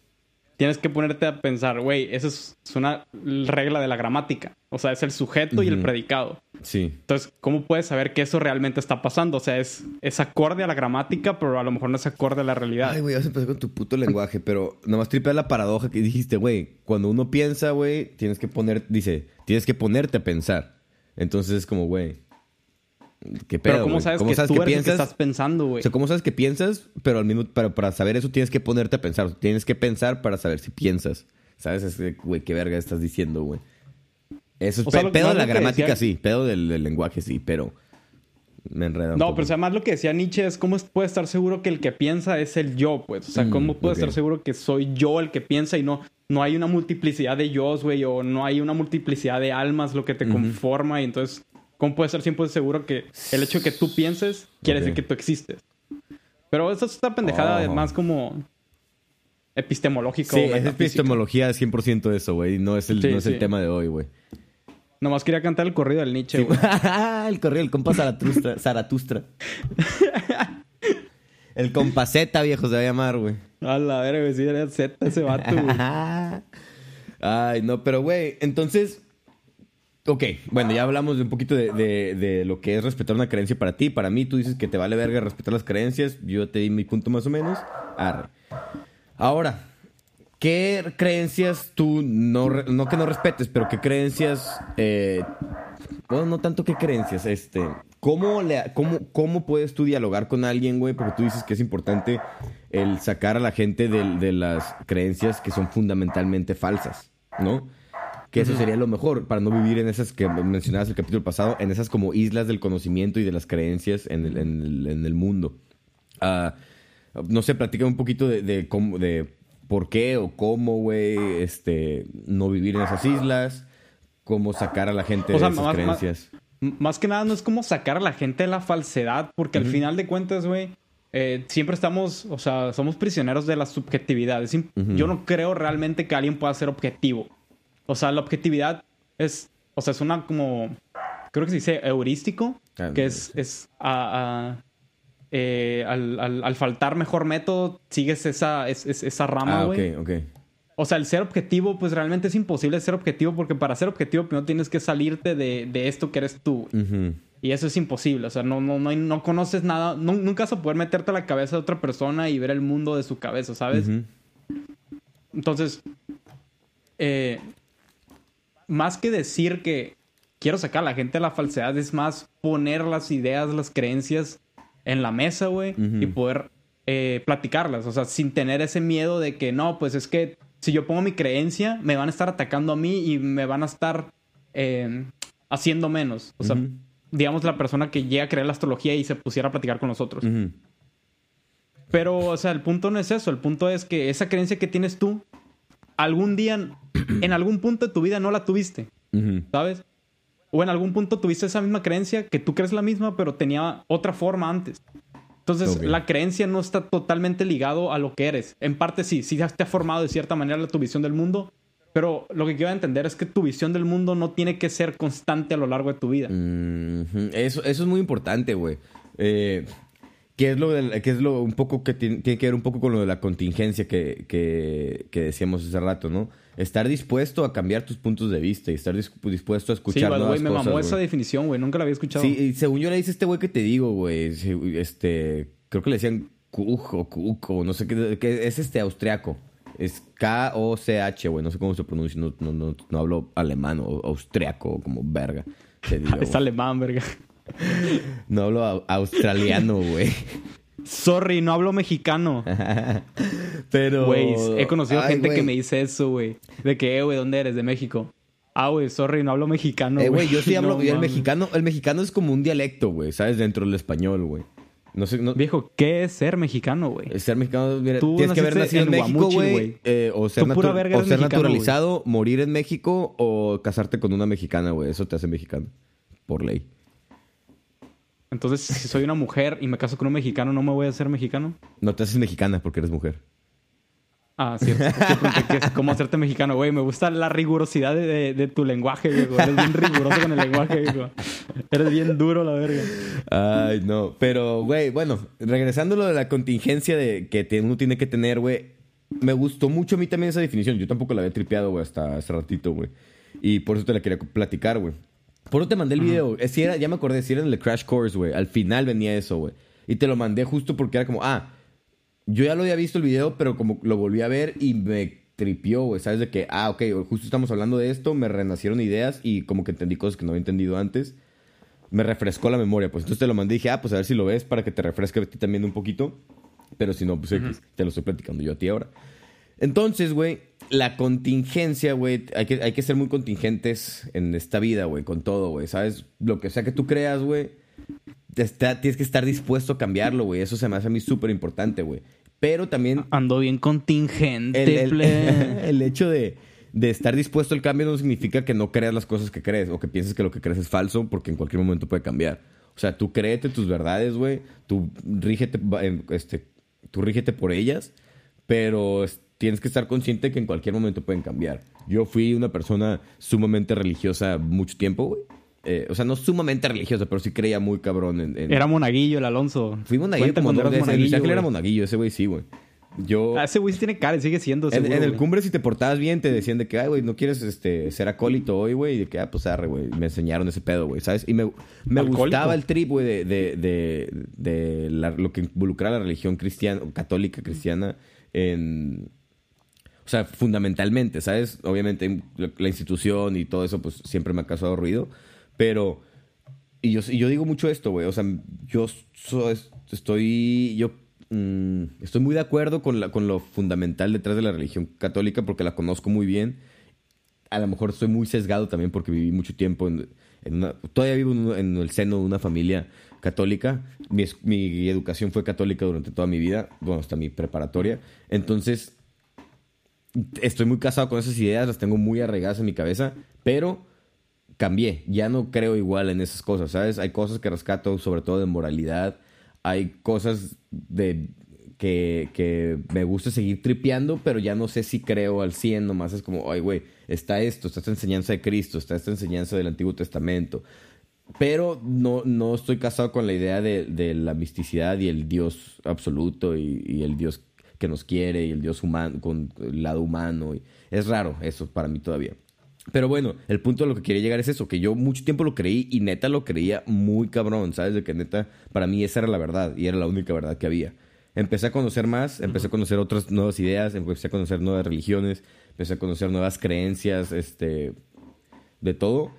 tienes que ponerte a pensar, güey, esa es, una regla de la gramática. O sea, es el sujeto y el predicado. Sí. Entonces, ¿cómo puedes saber que eso realmente está pasando? O sea, es, es acorde a la gramática, pero a lo mejor no es acorde a la realidad. Ay, güey, vas a empezar con tu puto lenguaje, (laughs) pero nomás tripea la paradoja que dijiste, güey. Cuando uno piensa, güey, tienes que poner, dice, tienes que ponerte a pensar. Entonces es como, güey, ¿qué pedo, pero ¿cómo sabes ¿Cómo que sabes tú que eres el que piensas? estás pensando, güey? O sea, ¿cómo sabes que piensas? Pero al mismo pero para saber eso tienes que ponerte a pensar. Tienes que pensar para saber si piensas. ¿Sabes? Güey, qué verga estás diciendo, güey. Eso es O sea, pe- pedo de la gramática, decía- sí. Pedo del, del lenguaje, sí. Pero me enreda un No, pero o sea, más lo que decía Nietzsche es cómo puede estar seguro que el que piensa es el yo, pues. O sea, Mm, cómo puedo ok. estar seguro que soy yo el que piensa y no, no hay una multiplicidad de yos, güey, o no hay una multiplicidad de almas lo que te conforma y entonces ¿Cómo puedes estar 100% seguro que el hecho de que tú pienses quiere decir que tú existes? Pero eso es una pendejada Oh. más como epistemológica. Sí, es epistemología 100% eso, güey. No es el, Sí, no es el sí. tema de hoy, güey. Nomás quería cantar el corrido del Nietzsche, Sí. güey. (laughs) el correo, el compa Zaratustra. Zaratustra. el compaceta, viejo, se va a llamar, güey. A la verga, güey. Sí, era Z ese vato, güey. (laughs) Ay, no, pero, güey, entonces... Ok, bueno, ya hablamos un poquito de, de- lo que es respetar una creencia para ti. Para mí, tú dices que te vale verga respetar las creencias. Yo te di mi punto más o menos. Arre. Ahora, ¿qué creencias tú no, no que no respetes, pero qué creencias, eh, bueno, no tanto qué creencias, este, ¿cómo, le, cómo, cómo puedes tú dialogar con alguien, güey? Porque tú dices que es importante el sacar a la gente de, de las creencias que son fundamentalmente falsas, ¿no? Que eso sería lo mejor para no vivir en esas que mencionabas el capítulo pasado, en esas como islas del conocimiento y de las creencias en el, en el- en el mundo. Ah, no sé, platica un poquito de, de cómo, de por qué o cómo, güey, este, no vivir en esas islas, cómo sacar a la gente O sea, de esas más- creencias. Más que nada no es como sacar a la gente de la falsedad, porque al final de cuentas, güey, eh, siempre estamos, o sea, somos prisioneros de la subjetividad. Es Yo no creo realmente que alguien pueda ser objetivo. O sea, la objetividad es, o sea, es una como, creo que se dice heurístico, Ah, que es, es a- a- eh, al, al- al faltar mejor método, sigues esa, es- es- esa rama, Ah, güey. ok, ok. O sea, el ser objetivo, pues realmente es imposible ser objetivo porque para ser objetivo primero tienes que salirte de, de esto que eres tú. Y eso es imposible. O sea, no, no, no, no conoces nada. No- nunca vas a poder meterte a la cabeza de otra persona y ver el mundo de su cabeza, ¿sabes? Entonces, eh, más que decir que quiero sacar a la gente de la falsedad, es más poner las ideas, las creencias en la mesa, güey, y poder eh, platicarlas. O sea, sin tener ese miedo de que no, pues es que si yo pongo mi creencia, me van a estar atacando a mí y me van a estar eh, haciendo menos. O sea, digamos la persona que llega a creer la astrología y se pusiera a platicar con nosotros. Ujú. Pero, o sea, el punto no es eso. El punto es que esa creencia que tienes tú, algún día, en algún punto de tu vida no la tuviste. ¿sabes? O en algún punto tuviste esa misma creencia que tú crees la misma, pero tenía otra forma antes. Entonces, la creencia no está totalmente ligado a lo que eres. En parte sí, sí te ha formado de cierta manera tu visión del mundo, pero lo que quiero entender es que tu visión del mundo no tiene que ser constante a lo largo de tu vida. Eso, eso es muy importante, güey. Eh, ¿Qué es lo del- qué es lo un poco que tiene, tiene que ver un poco con lo de la contingencia que, que, que decíamos hace rato, ¿no? Estar dispuesto a cambiar tus puntos de vista y estar dis- dispuesto a Sí, escuchar nuevas way, me cosas, mamó güey. esa definición, güey. Nunca la había escuchado. Sí, y según yo le dice este güey que te digo, güey. sí, Este, creo que le decían Kuch o Kuko, no sé qué, que es este austriaco. Es K-O-C-H, güey. No sé cómo se pronuncia. No, no, no, no hablo alemán o austriaco como verga. Digo, (laughs) es güey. alemán, verga. (laughs) No hablo au- australiano, güey. Sorry, no hablo mexicano. (laughs) Pero. Güey, he conocido Ay, gente que me dice eso, güey. De que, eh, güey, ¿dónde eres? De México. Ah, güey, sorry, no hablo mexicano. Eh, güey, yo sí (laughs) hablo. No el mexicano, el mexicano es como un dialecto, güey, ¿sabes? Dentro del español, güey. No sé, no, Viejo, ¿qué es ser mexicano, güey? Ser mexicano, mira, Tú tienes que haber nacido en, en México, güey. eh, o ser, natu- o ser mexicano, naturalizado, morir en México o casarte con una mexicana, güey. Eso te hace mexicano. Por ley. Entonces, si soy una mujer y me caso con un mexicano, ¿no me voy a hacer mexicano? No te haces mexicana porque eres mujer. Ah, cierto. Cómo hacerte mexicano, güey. Me gusta la rigurosidad de, de- de tu lenguaje, viejo. Eres bien riguroso con el lenguaje, viejo. Eres bien duro, la verga. Ay, no. Pero, güey, bueno, regresando a lo de la contingencia de que uno tiene que tener, güey. Me gustó mucho a mí también esa definición. Yo tampoco la había tripeado, güey, hasta hace ratito, güey. Y por eso te la quería platicar, güey. Por eso te mandé el video. Si era, ya me acordé, si era en el Crash Course, güey. Al final venía eso, güey. Y te lo mandé justo porque era como, ah, yo ya lo había visto el video, pero como lo volví a ver y me tripió, güey. ¿Sabes? De que, ah, ok, justo estamos hablando de esto, me renacieron ideas y como que entendí cosas que no había entendido antes. Me refrescó la memoria, pues entonces te lo mandé y dije, ah, pues a ver si lo ves para que te refresque a ti también un poquito. Pero si no, pues te lo estoy platicando yo a ti ahora. Entonces, güey, la contingencia, güey, hay que, hay que ser muy contingentes en esta vida, güey, con todo, güey, ¿sabes? Lo que sea que tú creas, güey, tienes que estar dispuesto a cambiarlo, güey. Eso se me hace a mí súper importante, güey. Pero también Ando bien contingente, el, el- ple. (laughs) el hecho de, de estar dispuesto al cambio no significa que no creas las cosas que crees o que pienses que lo que crees es falso porque en cualquier momento puede cambiar. O sea, tú créete tus verdades, güey. Tú rígete, este, tú rígete por ellas, pero tienes que estar consciente que en cualquier momento pueden cambiar. Yo fui una persona sumamente religiosa mucho tiempo, güey. Eh, o sea, no sumamente religiosa, pero sí creía muy cabrón en... Era monaguillo el Alonso. Fui monaguillo como no, monaguillo, era monaguillo, ese güey sí, güey. Yo... Ah, ese güey sí tiene cara, sigue siendo. en, el cumbre, si te portabas bien, te decían de que, ay, güey, no quieres este, ser acólito hoy, güey. Y de que, ah, pues arre, güey. Me enseñaron ese pedo, güey, ¿sabes? Y me, me gustaba el trip, güey, de, de, de, de lo que involucra la religión cristiana, católica cristiana en. O sea, fundamentalmente, ¿sabes? Obviamente la institución y todo eso, pues siempre me ha causado ruido. Pero. Y yo, y yo digo mucho esto, güey. O sea, yo estoy. Yo Mm, estoy muy de acuerdo con, la, con lo fundamental detrás de la religión católica porque la conozco muy bien. A lo mejor estoy muy sesgado también porque viví mucho tiempo en, una... Todavía vivo en el seno de una familia católica. Mi, mi, educación fue católica durante toda mi vida, bueno, hasta mi preparatoria. Entonces, estoy muy casado con esas ideas, las tengo muy arraigadas en mi cabeza, pero cambié. Ya no creo igual en esas cosas, ¿sabes? Hay cosas que rescato, sobre todo de moralidad, hay cosas de que, me gusta seguir tripeando, pero ya no sé si creo al 100, nomás es como, ay, güey, está esto, está esta enseñanza de Cristo, está esta enseñanza del Antiguo Testamento. Pero no, no estoy casado con la idea de, la misticidad y el Dios absoluto y, el Dios que nos quiere y el Dios humano, con el lado humano. Y es raro eso para mí todavía. Pero bueno, el punto de lo que quería llegar es eso, que yo mucho tiempo lo creí y neta lo creía muy cabrón, ¿sabes? De que neta, para mí esa era la verdad y era la única verdad que había. Empecé a conocer más, empecé a conocer otras nuevas ideas, empecé a conocer nuevas religiones, empecé a conocer nuevas creencias, este, de todo.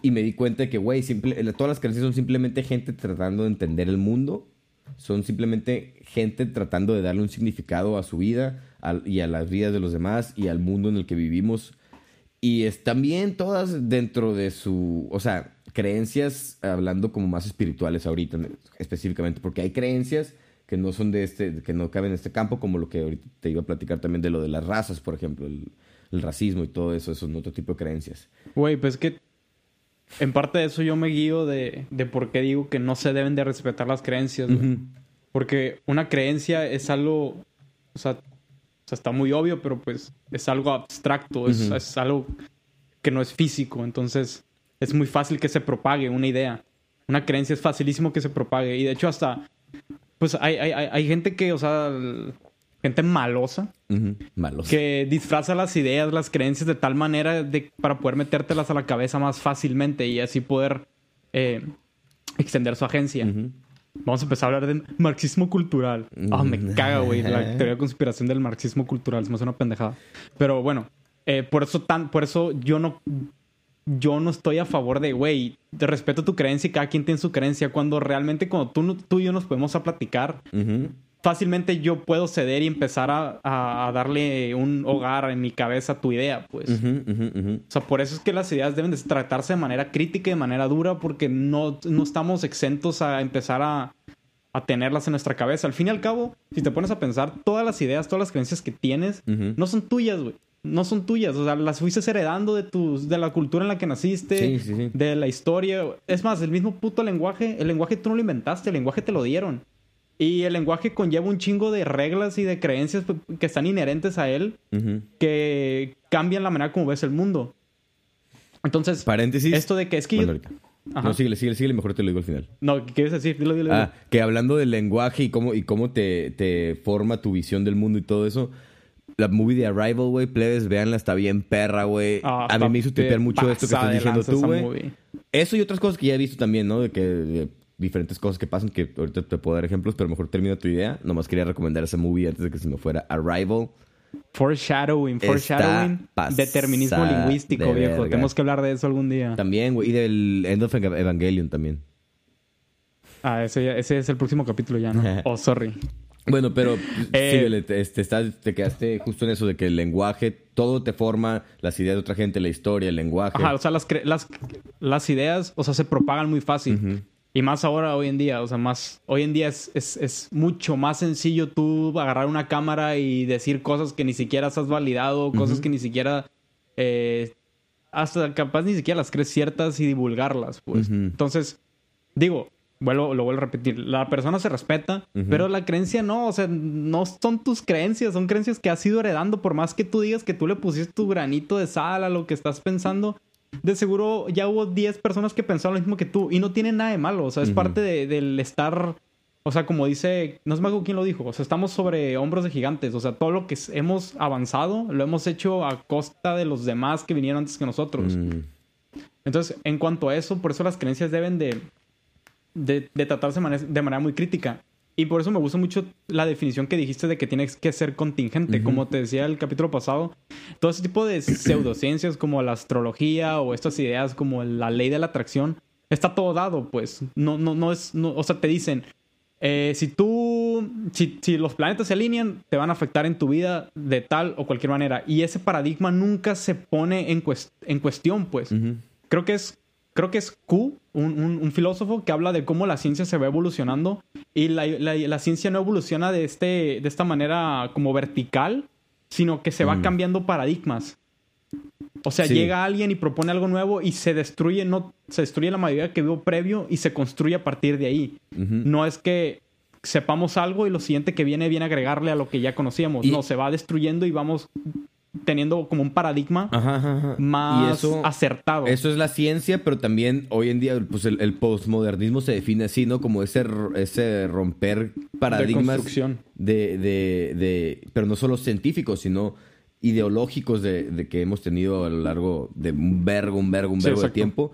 Y me di cuenta de que, güey, todas las creencias son simplemente gente tratando de entender el mundo, son simplemente gente tratando de darle un significado a su vida y a las vidas de los demás y al mundo en el que vivimos y están bien todas dentro de su, o sea, creencias, hablando como más espirituales ahorita específicamente, porque hay creencias que no son de este, que no caben en este campo, como lo que ahorita te iba a platicar también de lo de las razas, por ejemplo, el, racismo y todo eso, eso es otro tipo de creencias. Güey, pues que en parte de eso yo me guío de, de por qué digo que no se deben de respetar las creencias, Porque una creencia es algo, o sea, sea, está muy obvio, pero pues es algo abstracto, es, algo que no es físico, entonces es muy fácil que se propague una idea. Una creencia es facilísimo que se propague. Y de hecho hasta, pues hay, hay, hay gente que, o sea, gente malosa, que disfraza las ideas, las creencias de tal manera de, para poder metértelas a la cabeza más fácilmente y así poder eh, extender su agencia. Vamos a empezar a hablar de marxismo cultural. Ah, me mm. caga, güey. La teoría de conspiración del marxismo cultural. Se me hace una pendejada. Pero bueno, eh, por eso tan, por eso yo no, yo no estoy a favor de, güey, respeto tu creencia y cada quien tiene su creencia. Cuando realmente, cuando tú, tú y yo nos podemos a platicar, fácilmente yo puedo ceder y empezar a, darle un hogar en mi cabeza a tu idea, pues. O sea, por eso es que las ideas deben de tratarse de manera crítica y de manera dura, porque no, no estamos exentos a empezar a, a, tenerlas en nuestra cabeza. Al fin y al cabo, si te pones a pensar, todas las ideas, todas las creencias que tienes, no son tuyas, güey. No son tuyas, o sea, las fuiste heredando de tus, de la cultura en la que naciste, de la historia. Es más, el mismo puto lenguaje, el lenguaje tú no lo inventaste, el lenguaje te lo dieron. Y el lenguaje conlleva un chingo de reglas y de creencias que están inherentes a él que cambian la manera como ves el mundo. Entonces, paréntesis. Esto de que es que. Bueno, No, síguele, síguele, síguele, mejor te lo digo al final. No, ¿qué quieres decir? Dilo, dilo, Ah, que hablando del lenguaje y cómo, y cómo te, te forma tu visión del mundo y todo eso, la movie de Arrival, güey, plebes, véanla, está bien perra, güey. Ah, a mí me hizo tripear mucho esto que estás diciendo tú, güey. Eso y otras cosas que ya he visto también, ¿no? De que diferentes cosas que pasan, que ahorita te puedo dar ejemplos, pero mejor termina tu idea. Nomás quería recomendar ese movie antes de que se me fuera Arrival. Foreshadowing, foreshadowing. Determinismo lingüístico, viejo. Tenemos que hablar de eso algún día. También, güey. Y del End of Evangelion también. Ah, ese, ese es el próximo capítulo ya, ¿no? (laughs) oh, sorry. Bueno, pero eh, te, este, te, quedaste justo en eso de que el lenguaje, todo te forma, las ideas de otra gente, la historia, el lenguaje. Ajá, o sea, las, las, las ideas, o sea, se propagan muy fácil. Y más ahora, hoy en día, o sea, más, hoy en día es, es, es, mucho más sencillo tú agarrar una cámara y decir cosas que ni siquiera has validado, cosas que ni siquiera eh, hasta capaz ni siquiera las crees ciertas y divulgarlas, pues. Entonces, digo, vuelvo, lo vuelvo a repetir, la persona se respeta, pero la creencia no, o sea, no son tus creencias, son creencias que has ido heredando, por más que tú digas que tú le pusiste tu granito de sal a lo que estás pensando. De seguro ya hubo 10 personas que pensaron lo mismo que tú y no tiene nada de malo, o sea, es parte de- del estar, o sea, como dice, no sé me quién lo dijo, o sea, estamos sobre hombros de gigantes, o sea, todo lo que hemos avanzado lo hemos hecho a costa de los demás que vinieron antes que nosotros. Mm. Entonces, en cuanto a eso, por eso las creencias deben de, de, de tratarse de manera, de manera muy crítica. Y por eso me gusta mucho la definición que dijiste de que tienes que ser contingente. Como te decía el capítulo pasado, todo ese tipo de (clears throat) pseudociencias como la astrología o estas ideas como la ley de la atracción, está todo dado, pues. No, no, no es, no- o sea, te dicen, eh, si tú, si, si los planetas se alinean, te van a afectar en tu vida de tal o cualquier manera. Y ese paradigma nunca se pone en, cues- en cuestión, pues creo que es creo que es Q, un, un- un filósofo que habla de cómo la ciencia se va evolucionando y la, la- la ciencia no evoluciona de, este, de esta manera como vertical, sino que se va Mm. cambiando paradigmas. O sea, Sí. llega alguien y propone algo nuevo y se destruye, no, se destruye la mayoría que vio previo y se construye a partir de ahí. No es que sepamos algo y lo siguiente que viene viene a agregarle a lo que ya conocíamos. Y- No, se va destruyendo y vamos teniendo como un paradigma Ajá, ajá, más eso, acertado. eso es la ciencia, pero también hoy en día pues el, el postmodernismo se define así, ¿no? Como ese, ese romper paradigmas construcción. de, de, de- pero no solo científicos, sino ideológicos de, de que hemos tenido a lo largo de un vergo, un vergo, un Sí, vergo de exacto. tiempo.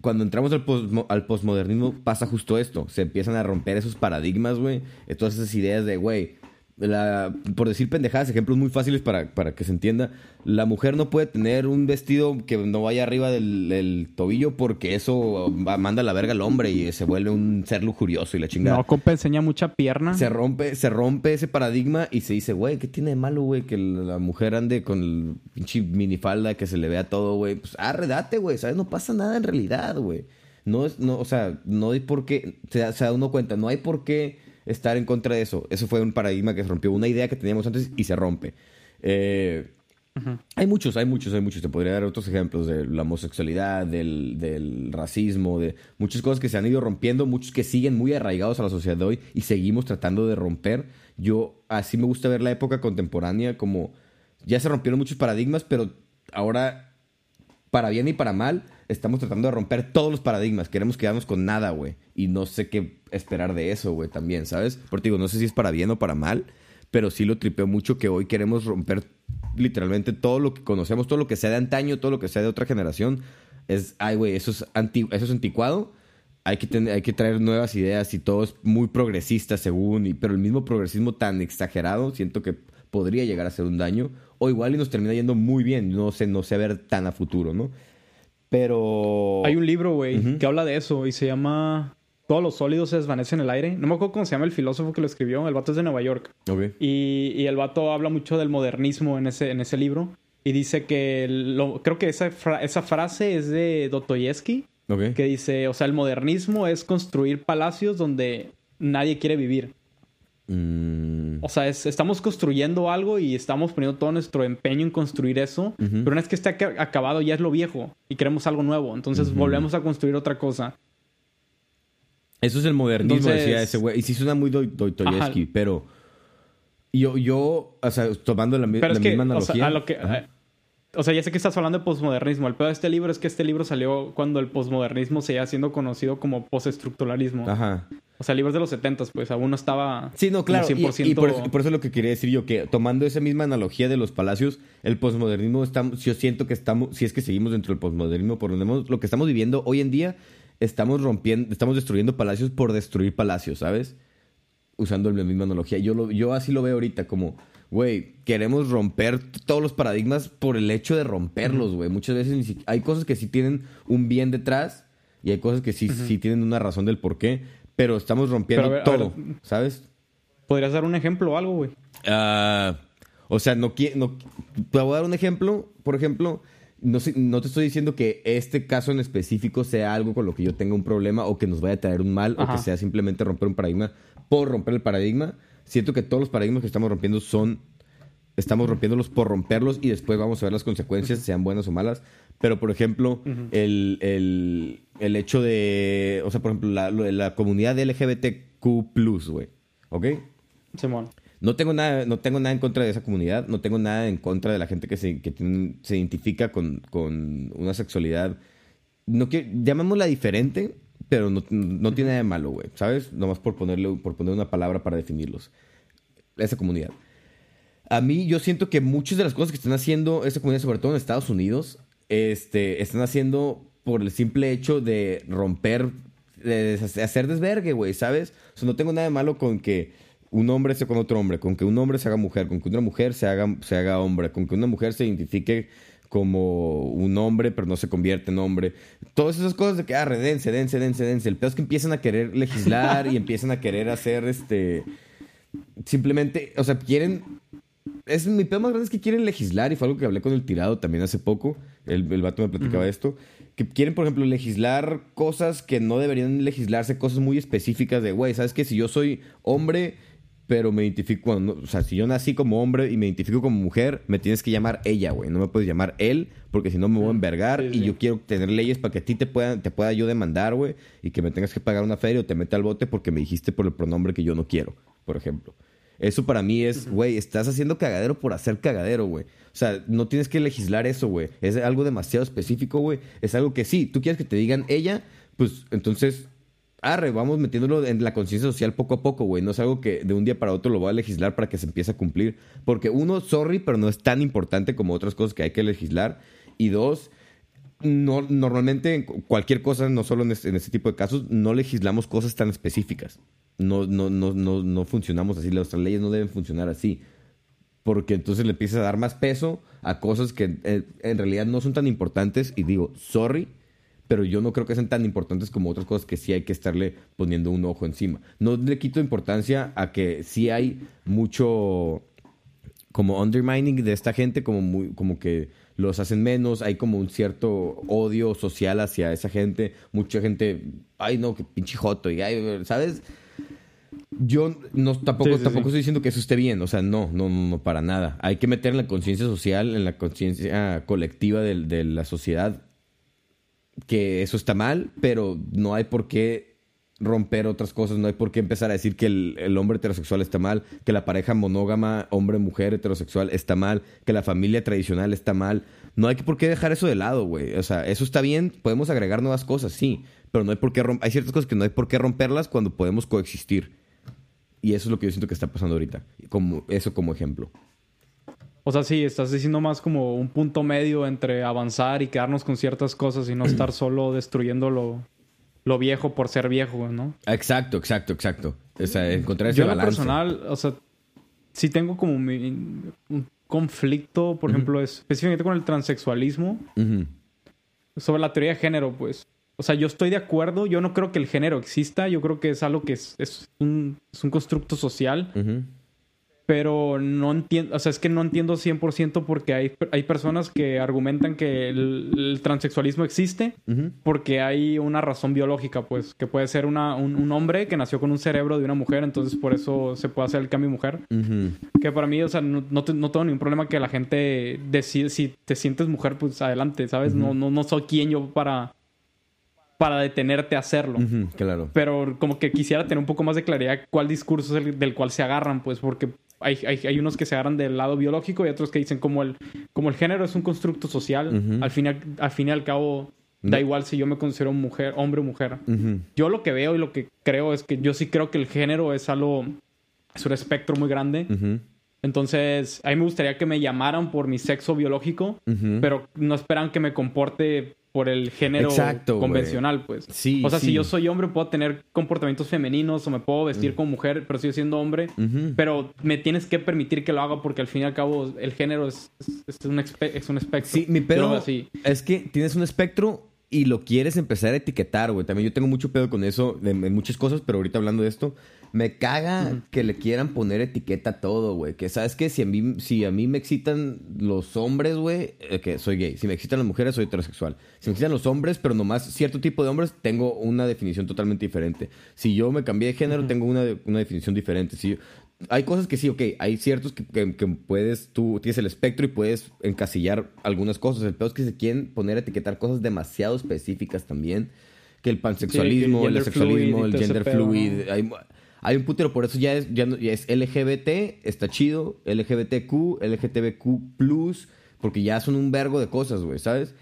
Cuando entramos al, posmo- al postmodernismo pasa justo esto. Se empiezan a romper esos paradigmas, güey. Todas esas ideas de, güey, la- por decir pendejadas, ejemplos muy fáciles para, para que se entienda. La mujer no puede tener un vestido que no vaya arriba del, del tobillo porque eso manda a la verga al hombre y se vuelve un ser lujurioso y la chingada. No, compa, enseña mucha pierna. Se rompe, se rompe ese paradigma y se dice, güey, ¿qué tiene de malo, güey? Que la mujer ande con el pinche minifalda, que se le vea todo, güey. Pues, ah, redate, güey, ¿sabes? No pasa nada en realidad, güey. No es, no, o sea, no hay por qué, se se da uno cuenta, no hay por qué estar en contra de eso. Eso fue un paradigma que se rompió, una idea que teníamos antes y se rompe. Eh, hay muchos, hay muchos, hay muchos. Te podría dar otros ejemplos de la homosexualidad, del, del racismo, de muchas cosas que se han ido rompiendo, muchos que siguen muy arraigados a la sociedad de hoy y seguimos tratando de romper. Yo así me gusta ver la época contemporánea como ya se rompieron muchos paradigmas, pero ahora, para bien y para mal, estamos tratando de romper todos los paradigmas. Queremos quedarnos con nada, güey. Y no sé qué esperar de eso, güey, también, ¿sabes? Porque digo, no sé si es para bien o para mal, pero sí lo tripeo mucho que hoy queremos romper literalmente todo lo que conocemos, todo lo que sea de antaño, todo lo que sea de otra generación. Es, ay, güey, eso es, eso es anticuado. Hay que, hay que traer nuevas ideas y todo es muy progresista según, y, pero el mismo progresismo tan exagerado siento que podría llegar a ser un daño. O igual y nos termina yendo muy bien, no sé, no sé ver tan a futuro, ¿no? Pero... Hay un libro, güey, que habla de eso y se llama Todos los sólidos se desvanecen en el aire. No me acuerdo cómo se llama el filósofo que lo escribió. El vato es de Nueva York. Ok. Y, y el vato habla mucho del modernismo en ese, en ese libro. Y dice que, lo- creo que esa, fra- esa frase es de Dostoyevsky, Ok. que dice, o sea, el modernismo es construir palacios donde nadie quiere vivir. Mm, O sea, es- estamos construyendo algo y estamos poniendo todo nuestro empeño en construir eso. Pero una vez que esté ac- acabado ya es lo viejo y queremos algo nuevo. Entonces volvemos a construir otra cosa. Eso es el modernismo, Entonces- decía ese güey. Y sí suena muy Do- Dostoyevsky, pero... Yo, yo, o sea, tomando la, la es que, misma o analogía... sea, a lo que... O sea, ya sé que estás hablando de posmodernismo. El peor de este libro es que este libro salió cuando el posmodernismo se iba siendo conocido como postestructuralismo. Ajá. O sea, libros de los 70 pues aún no estaba Sí, no, claro. como y- 100%... Y, por, eso, por eso es lo que quería decir yo, que tomando esa misma analogía de los palacios, el posmodernismo, estamos, yo siento que estamos, si es que seguimos dentro del posmodernismo, por donde hemos- lo que estamos viviendo hoy en día, estamos rompiendo, estamos destruyendo palacios por destruir palacios, ¿sabes? Usando la misma analogía. Yo, lo, yo así lo veo ahorita, como, güey, queremos romper todos los paradigmas por el hecho de romperlos, güey. Muchas veces hay cosas que sí tienen un bien detrás y hay cosas que sí, sí tienen una razón del por qué, pero estamos rompiendo Pero ver, todo, ver. ¿sabes? ¿Podrías dar un ejemplo o algo, güey? Ah, o sea, no quiero. No, te voy a dar un ejemplo. Por ejemplo, no, te estoy diciendo que este caso en específico sea algo con lo que yo tenga un problema o que nos vaya a traer un mal o que sea simplemente romper un paradigma por romper el paradigma. Siento que todos los paradigmas que estamos rompiendo son estamos rompiéndolos por romperlos y después vamos a ver las consecuencias, sean buenas o malas. Pero, por ejemplo, el, el, el, hecho de, o sea, por ejemplo, la, la comunidad LGBTQ, güey. ¿Ok? Simón. No tengo, nada, no tengo nada en contra de esa comunidad, no tengo nada en contra de la gente que se, que se identifica con, con, una sexualidad, no quiero, llamémosla diferente, pero no, no tiene nada de malo, güey, ¿sabes? Nomás por por poner una palabra para definirlos. Esa comunidad. A mí yo siento que muchas de las cosas que están haciendo esa comunidad, sobre todo en Estados Unidos, este, están haciendo por el simple hecho de romper, de hacer desvergue, güey, ¿sabes? O sea, no tengo nada de malo con que un hombre esté con otro hombre, con que un hombre se haga mujer, con que una mujer se haga, se haga hombre, con que una mujer se identifique como un hombre, pero no se convierte en hombre. Todas esas cosas de que, ah, dense, dense, dense, dense. El peor es que empiezan a querer legislar y empiezan a querer hacer este. Simplemente, o sea, quieren. Es, mi peor más grande es que quieren legislar, y fue algo que hablé con el tirado también hace poco. El, el vato me platicaba esto. Que quieren, por ejemplo, legislar cosas que no deberían legislarse, cosas muy específicas de, güey, ¿sabes qué? Si yo soy hombre pero me identifico, o sea, si yo nací como hombre y me identifico como mujer, me tienes que llamar ella, güey. No me puedes llamar él, porque si no me voy a envergar y yo quiero tener leyes para que a ti te pueda, te pueda yo demandar, güey, y que me tengas que pagar una feria o te meta al bote porque me dijiste por el pronombre que yo no quiero, por ejemplo. Eso para mí es, güey, estás haciendo cagadero por hacer cagadero, güey. O sea, no tienes que legislar eso, güey. Es algo demasiado específico, güey. Es algo que sí, tú quieres que te digan ella, pues entonces arre, vamos metiéndolo en la conciencia social poco a poco, güey. No es algo que de un día para otro lo voy a legislar para que se empiece a cumplir. Porque uno, sorry, pero no es tan importante como otras cosas que hay que legislar. Y dos, no, normalmente cualquier cosa, no solo en este, tipo de casos, no legislamos cosas tan específicas. No, no, no, no, no funcionamos así. Nuestras leyes no deben funcionar así. Porque entonces le empiezas a dar más peso a cosas que eh, en realidad no son tan importantes. Y digo, sorry, pero yo no creo que sean tan importantes como otras cosas que sí hay que estarle poniendo un ojo encima. No le quito importancia a que sí hay mucho como undermining de esta gente, como muy, como que los hacen menos, hay como un cierto odio social hacia esa gente, mucha gente, ay no, que pinche joto, y ay, ¿sabes? Yo no, tampoco, tampoco estoy diciendo que eso esté bien, o sea, no, no, no, para nada. Hay que meter en la conciencia social, en la conciencia colectiva de la sociedad, que eso está mal, pero no hay por qué romper otras cosas, no hay por qué empezar a decir que el, hombre heterosexual está mal, que la pareja monógama, hombre-mujer heterosexual está mal, que la familia tradicional está mal. No hay por qué dejar eso de lado, güey. O sea, eso está bien, podemos agregar nuevas cosas, sí, pero no hay por qué hay ciertas cosas que no hay por qué romperlas cuando podemos coexistir. Y eso es lo que yo siento que está pasando ahorita, como eso como ejemplo. O sea, sí, estás diciendo más como un punto medio entre avanzar y quedarnos con ciertas cosas y no estar (clears throat) solo destruyendo lo, viejo por ser viejo, ¿no? Exacto, exacto, exacto. O sea, encontrar ese Yo balance. personal, o sea, sí tengo como un conflicto, por ejemplo, específicamente con el transexualismo. Sobre la teoría de género, pues. O sea, yo estoy de acuerdo. Yo no creo que el género exista. Yo creo que es algo que es, un, constructo social pero no entiendo, o sea, es que no entiendo 100% porque hay, hay personas que argumentan que el, transexualismo existe porque hay una razón biológica, pues, que puede ser una, un, hombre que nació con un cerebro de una mujer, entonces por eso se puede hacer el cambio mujer. Que para mí, o sea, no, no, tengo ningún problema que la gente decida, si te sientes mujer, pues adelante, ¿sabes? no, no, no soy quien yo para para detenerte a hacerlo. claro. Pero como que quisiera tener un poco más de claridad cuál discurso es el del cual se agarran, pues, porque hay, hay, hay, unos que se agarran del lado biológico y otros que dicen como el, como el género es un constructo social, al, fin, al fin y al cabo da igual si yo me considero mujer, hombre o mujer. Yo lo que veo y lo que creo es que yo sí creo que el género es algo, es un espectro muy grande. Entonces, a mí me gustaría que me llamaran por mi sexo biológico, pero no esperan que me comporte por el género convencional, pues. Sí, o sea, si yo soy hombre, puedo tener comportamientos femeninos o me puedo vestir como mujer, pero sigo siendo hombre. Pero me tienes que permitir que lo haga porque al fin y al cabo el género es, un, es un espectro. Sí, mi pedo es que tienes un espectro y lo quieres empezar a etiquetar, güey. También yo tengo mucho pedo con eso, de, muchas cosas, pero ahorita hablando de esto, me caga que le quieran poner etiqueta a todo, güey. Que sabes que si a mí, si a mí me excitan los hombres, güey, eh, que soy gay. Si me excitan las mujeres, soy heterosexual. Si me excitan los hombres, pero nomás cierto tipo de hombres, tengo una definición totalmente diferente. Si yo me cambié de género, tengo una, una definición diferente. Si hay cosas que sí, ok, hay ciertos que, que- que puedes, tú tienes el espectro y puedes encasillar algunas cosas. El peor es que se quieren poner a etiquetar cosas demasiado específicas también. Que el pansexualismo, Sí, el el y el gender fluid. Hay, hay un putero, por eso ya es, ya, no- ya es LGBT, está chido, LGBTQ, LGTBQ+, porque ya son un vergo de cosas, güey, ¿sabes?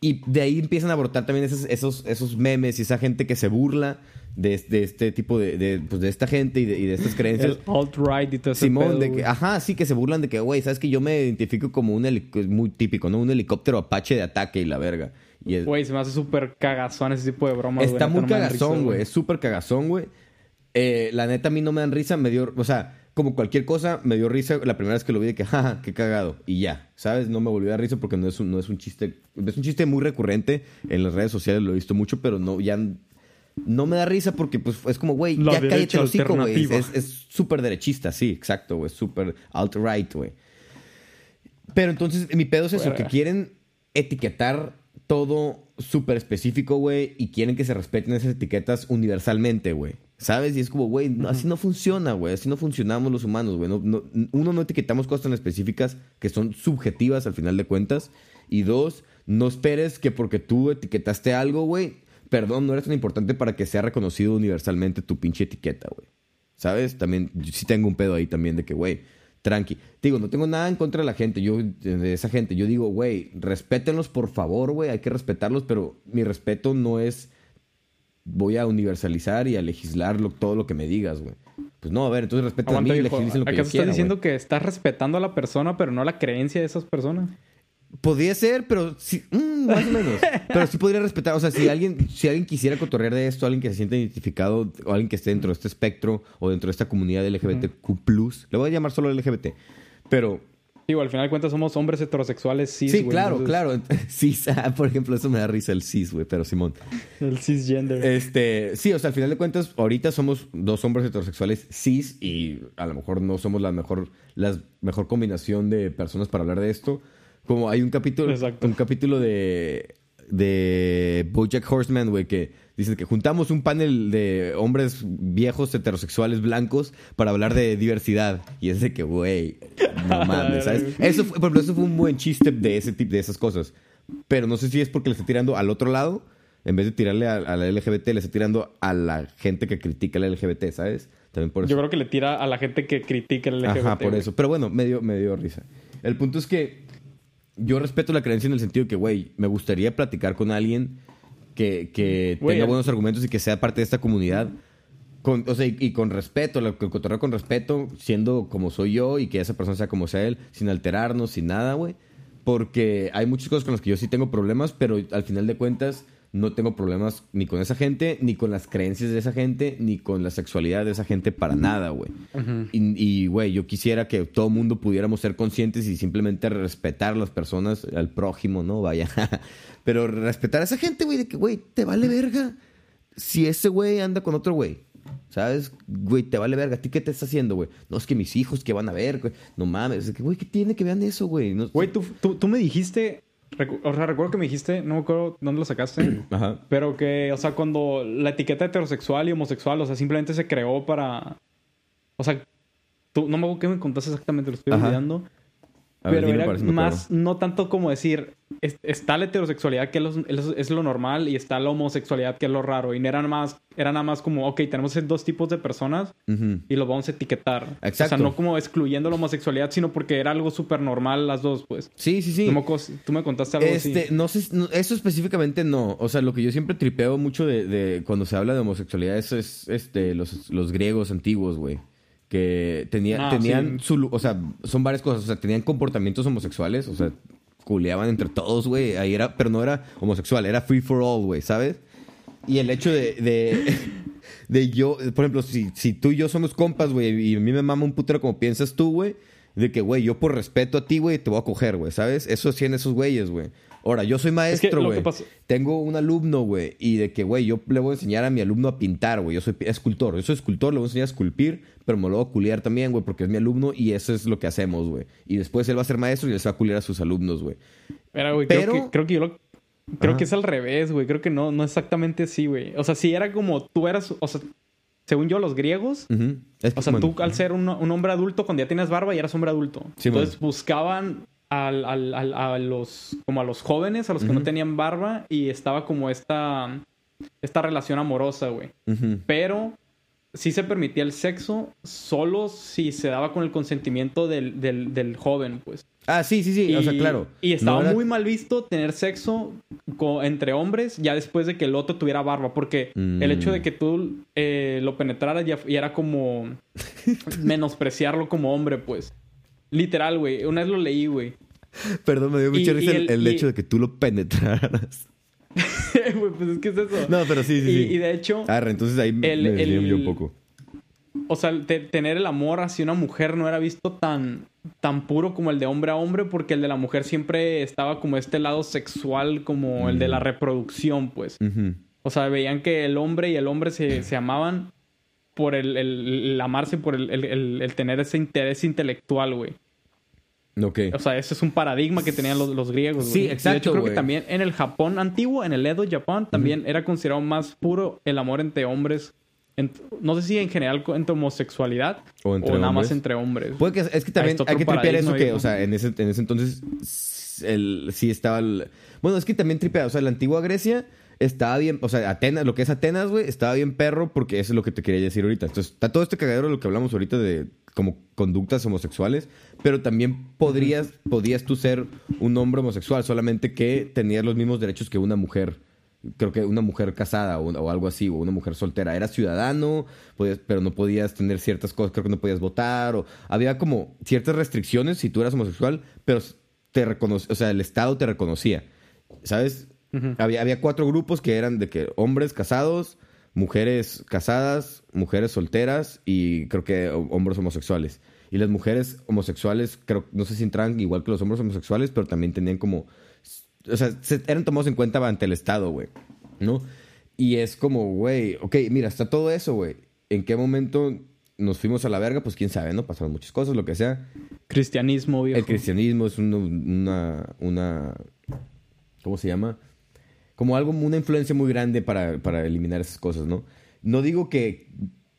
Y de ahí empiezan a brotar también esos, esos, esos memes y esa gente que se burla de, de este tipo de, de, pues de esta gente y de, y de estas creencias. El alt-right y todo ese Simón, de que, ajá, sí, que se burlan de que, güey, sabes que yo me identifico como un helic- es muy típico, ¿no? Un helicóptero apache de ataque y la verga. Güey, se me hace súper cagazón ese tipo de bromas, está muy cagazón, güey. Es súper cagazón, güey. Eh, la neta, a mí no me dan risa, me dio, o sea, como cualquier cosa, me dio risa la primera vez que lo vi de que, (laughs) jaja, qué cagado. Y ya, ¿sabes? No me volvió a dar risa porque no es un, no es un chiste, es un chiste muy recurrente en las redes sociales, lo he visto mucho, pero no, ya no me da risa porque pues es como, güey, ya cállate el hocico, güey. Es súper derechista, sí, exacto, güey. Súper alt-right, güey. Pero entonces, mi pedo es eso, Fuera. que quieren etiquetar todo súper específico, güey, y quieren que se respeten esas etiquetas universalmente, güey. ¿Sabes? Y es como, güey, no, así no funciona, güey. Así no funcionamos los humanos, güey. No- no- uno, no etiquetamos cosas tan específicas que son subjetivas al final de cuentas. Y dos, no esperes que porque tú etiquetaste algo, güey, perdón, no eres tan importante para que sea reconocido universalmente tu pinche etiqueta, güey. ¿Sabes? También, yo sí tengo un pedo ahí también de que, güey, tranqui. Te digo, no tengo nada en contra de la gente, yo, de esa gente. Yo digo, güey, respétenlos por favor, güey, hay que respetarlos, pero mi respeto no es voy a universalizar y a legislar lo- todo lo que me digas, güey. Pues no, a ver, entonces respeten a mí y legislen lo que yo ¿Acaso estás quiera, diciendo que estás respetando a la persona, pero no la creencia de esas personas? Podría ser, pero sí, mm, más o menos. Pero sí podría respetar, o sea, si alguien, si alguien quisiera cotorrear de esto, alguien que se sienta identificado, o alguien que esté dentro de este espectro, o dentro de esta comunidad LGBTQ+, le voy a llamar solo LGBT, pero Digo, al final de cuentas somos hombres heterosexuales cis, sí, claro, entonces- claro. (laughs) Cis, ah, por ejemplo, eso me da risa el cis, güey, pero Simón. El cisgender. Este, sí, o sea, al final de cuentas, ahorita somos dos hombres heterosexuales cis y a lo mejor no somos la mejor, la mejor combinación de personas para hablar de esto. Como hay un capítulo, Exacto. un capítulo de, de BoJack Horseman, güey, que dice que juntamos un panel de hombres viejos heterosexuales blancos para hablar de diversidad. Y es de que, güey, no (laughs) mames, ¿sabes? Eso fue, por eso fue un buen chiste de ese tipo, de esas cosas. Pero no sé si es porque le está tirando al otro lado. En vez de tirarle a, a la LGBT, le está tirando a la gente que critica la LGBT, ¿sabes? También por eso. Yo creo que le tira a la gente que critica el LGBT. Ajá, por güey. eso. Pero bueno, me dio, me dio risa. El punto es que yo respeto la creencia en el sentido que, güey, me gustaría platicar con alguien que, que Güey, tenga buenos argumentos y que sea parte de esta comunidad. Con, o sea, y, y con respeto, lo- cotorreo con respeto, siendo como soy yo y que esa persona sea como sea él, sin alterarnos, sin nada, güey. Porque hay muchas cosas con las que yo sí tengo problemas, pero al final de cuentas no tengo problemas ni con esa gente, ni con las creencias de esa gente, ni con la sexualidad de esa gente para nada, güey. Y, y, güey, yo quisiera que todo el mundo pudiéramos ser conscientes y simplemente respetar a las personas, al prójimo, ¿no? Vaya. (laughs) Pero respetar a esa gente, güey, de que, güey, te vale verga si ese güey anda con otro güey. ¿Sabes? Güey, te vale verga. ¿A ti qué te está haciendo, güey? No, es que mis hijos, que van a ver? güey? No mames. Es que, güey, ¿qué tiene que vean eso, güey? No- Güey, tú, tú, tú me dijiste... O sea, recuerdo que me dijiste... No me acuerdo dónde lo sacaste. (clears throat) Ajá. pero que, o sea, cuando la etiqueta heterosexual y homosexual, o sea, simplemente se creó para... O sea, tú... No me acuerdo qué me contaste exactamente, lo estoy Ajá. olvidando. A pero era más, no tanto como decir, es- está la heterosexualidad que es lo, es- es lo normal y está la homosexualidad que es lo raro. Y no era nada más, era nada más como, ok, tenemos dos tipos de personas y los vamos a etiquetar. Exacto. O sea, no como excluyendo la homosexualidad, sino porque era algo súper normal las dos, pues. Sí, sí, sí. Tú, me, tú me contaste algo Este, así. no sé, no, eso específicamente no. O sea, lo que yo siempre tripeo mucho de, de cuando se habla de homosexualidad eso es este, los, los griegos antiguos, güey. Que tenía, Ah, tenían sí. su, o sea, son varias cosas. O sea, tenían comportamientos homosexuales, o sea, culeaban entre todos, güey. Ahí era, pero no era homosexual, era free for all, güey, ¿sabes? Y el hecho de, (laughs) de, yo, por ejemplo, si, si tú y yo somos compas, güey, y a mí me mama un putero como piensas tú, güey, de que, güey, yo por respeto a ti, güey, te voy a coger, güey, ¿sabes? Eso hacían esos güeyes, güey. Ahora, yo soy maestro, güey. que pasa- Tengo un alumno, güey, y de que, güey, yo le voy a enseñar a mi alumno a pintar, güey. Yo soy escultor, yo soy escultor, le voy a enseñar a esculpir, pero me lo voy a culiar también, güey, porque es mi alumno y eso es lo que hacemos, güey. Y después él va a ser maestro y él se va a culiar a sus alumnos, güey. Güey, pero- creo, que, creo que yo lo... Creo Ajá. que es al revés, güey. Creo que no, no exactamente así, güey. O sea, si era como tú eras... O sea, según yo, los griegos. Ujú. Es que, O sea, bueno, tú al ser un, un hombre adulto, cuando ya tienes barba, ya eras hombre adulto. Sí, Entonces buscaban al- al- al- a los como a los jóvenes, a los que no tenían barba, y estaba como esta, esta relación amorosa, güey. Pero sí se permitía el sexo solo si se daba con el consentimiento del, del, del joven, pues. Ah, sí, sí, sí. o sea, Y- claro. Y estaba No muy mal visto tener sexo co- entre hombres ya después de que el otro tuviera barba. Porque Mm. el hecho de que tú eh, lo penetraras ya, ya era como (laughs) menospreciarlo como hombre, pues. Literal, güey. Una vez lo leí, güey. Perdón, me dio mucha risa el, el- el y- hecho de que tú lo penetraras. (laughs) Güey, pues es que es eso. No, pero sí, sí, y, sí. y de hecho, Arre, entonces ahí me- el- me el- yo un poco. o sea, te- tener el amor hacia una mujer no era visto tan, tan puro como el de hombre a hombre, porque el de la mujer siempre estaba como este lado sexual, como el de la Mm. reproducción, pues. O sea, veían que el hombre y el hombre se, se amaban por el, el- el amarse, por el, el- tener ese interés intelectual, güey. Ok. O sea, ese es un paradigma que tenían los, los griegos. Sí, güey. Y De exacto, hecho, creo güey. que también en el Japón antiguo, en el Edo, Japón, también era considerado más puro el amor entre hombres. No sé si en general entre homosexualidad O o, entre nada hombres. más entre hombres. Puede que, es que también hay que tripear eso que, o sea, en ese, en ese entonces el, sí estaba el... Bueno, es que también tripea, o sea, la antigua Grecia estaba bien, o sea, Atenas, lo que es Atenas, güey, estaba bien perro porque eso es lo que te quería decir ahorita. Entonces, está todo este cagadero de lo que hablamos ahorita de como conductas homosexuales, pero también podrías, podías tú ser un hombre homosexual, solamente que tenías los mismos derechos que una mujer creo que una mujer casada o, o algo así, o una mujer soltera. Eras ciudadano, podías- pero no podías tener ciertas cosas, creo que no podías votar, o había como ciertas restricciones si tú eras homosexual, pero te reconoce, o sea, el Estado te reconocía, ¿sabes? Había, había cuatro grupos que eran de que hombres casados, mujeres casadas, mujeres solteras y creo que ho- hombres homosexuales. Y las mujeres homosexuales, creo, no sé si entraban igual que los hombres homosexuales, pero también tenían como o sea, se- eran tomados en cuenta ante el Estado, güey. ¿No? Y es como, güey, ok, mira, está todo eso, güey. ¿En qué momento nos fuimos a la verga? Pues quién sabe, ¿no? Pasaron muchas cosas, lo que sea. Cristianismo, viejo. El cristianismo es una, una, una- ¿Cómo se llama? Como algo, una influencia muy grande para, para eliminar esas cosas, ¿no? No digo que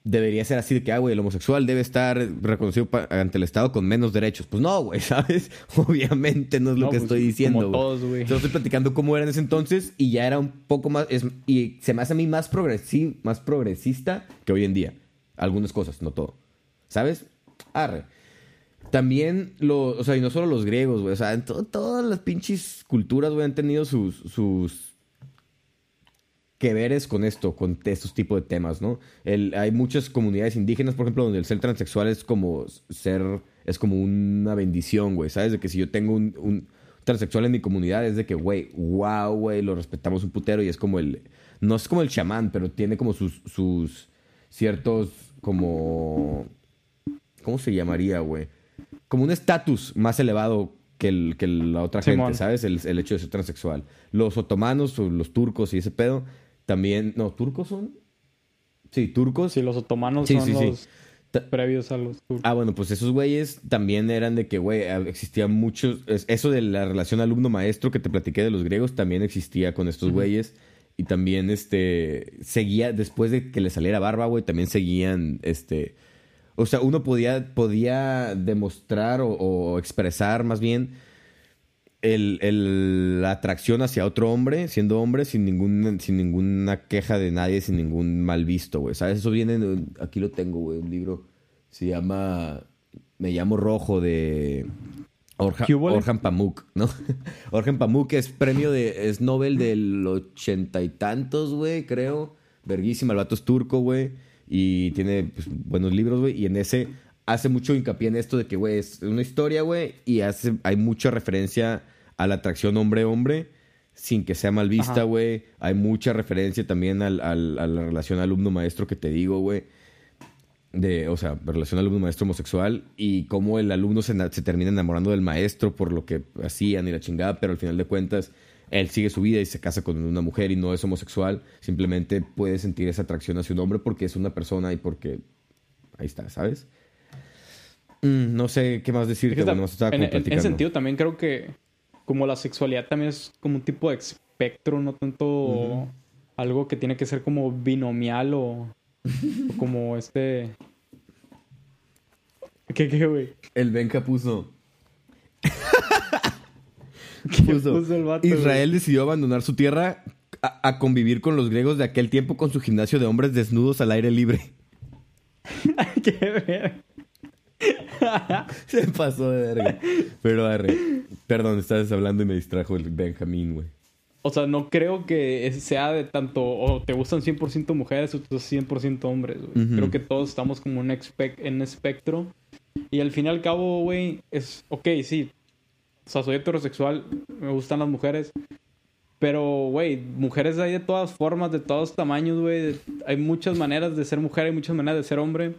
debería ser así de que, ah, güey, el homosexual debe estar reconocido ante el Estado con menos derechos. Pues no, güey, (laughs) ¿sabes? Obviamente no es lo No, que pues, estoy diciendo, güey. todos, güey. Solo estoy platicando cómo era en ese entonces y ya era un poco más... es- y se me hace a mí más, progresi- más progresista que hoy en día. Algunas cosas, no todo. ¿Sabes? Arre. También, lo, o sea, y no solo los griegos, güey. O sea, en to- todas las pinches culturas, güey, han tenido sus, sus que veres con esto, con estos tipos de temas, ¿no? El, hay muchas comunidades indígenas, por ejemplo, donde el ser transexual es como ser, es como una bendición, güey, ¿sabes? De que si yo tengo un, un transexual en mi comunidad es de que, güey, wow, güey, lo respetamos un putero y es como el, no es como el chamán, pero tiene como sus, sus ciertos, como, ¿cómo se llamaría, güey? Como un estatus más elevado que, el, que la otra Simón. gente, ¿sabes? El, el hecho de ser transexual. Los otomanos o los turcos y ese pedo también. No, ¿turcos son? Sí, turcos. Si los otomanos Sí, son sí, sí. los Ta- previos a los turcos. Ah, bueno, pues esos güeyes también eran de que, güey, existía muchos. es- Eso de la relación alumno-maestro que te platiqué de los griegos también existía con estos güeyes. Y también, este. Seguía, después de que le saliera barba, güey, también seguían, este. O sea, uno podía, podía demostrar o, o expresar más bien el, el- la atracción hacia otro hombre, siendo hombre, sin, ningún, sin ninguna queja de nadie, sin ningún mal visto, güey. ¿Sabes? Eso viene, en- aquí lo tengo, güey, un libro. Se llama Me llamo Rojo de Orja-. Orhan Pamuk, ¿no? (laughs) Orhan Pamuk es premio de, es Nobel del ochenta y tantos, güey, creo. Verguísima, el vato es turco, güey. Y tiene pues, buenos libros, güey. Y en ese hace mucho hincapié en esto de que, güey, es una historia, güey. Y hace, hay mucha referencia a la atracción hombre-hombre sin que sea mal vista, güey. Hay mucha referencia también al, al- a la relación alumno-maestro que te digo, güey de, o sea, relación alumno-maestro homosexual y cómo el alumno se, se termina enamorando del maestro por lo que hacían y la chingada, pero al final de cuentas él sigue su vida y se casa con una mujer y no es homosexual, simplemente puede sentir esa atracción hacia un hombre porque es una persona y porque ahí está, ¿sabes? Mm, no sé qué más Es decirte, que bueno, en, en- platicando. sentido también creo que como la sexualidad también es como un tipo de espectro, no tanto algo que tiene que ser como binomial o, Como este. ¿Qué, qué, güey? El Benja puso. (laughs) ¿Qué puso, puso el vato, Israel decidió abandonar su tierra a, a convivir con los griegos de aquel tiempo con su gimnasio de hombres desnudos al aire libre. (laughs) ¿Qué ver? (laughs) Se pasó de verga. Pero arre. Perdón, estabas hablando y me distrajo el Benjamín, güey. O sea, no creo que sea de tanto o te gustan 100% mujeres o tú 100% hombres, güey. Creo que todos estamos como en un, espectro. Y al fin y al cabo, güey, es... Ok, sí. O sea, soy heterosexual, me gustan las mujeres. Pero, güey, mujeres hay de todas formas, de todos tamaños, güey. Hay muchas maneras de ser mujer, hay muchas maneras de ser hombre.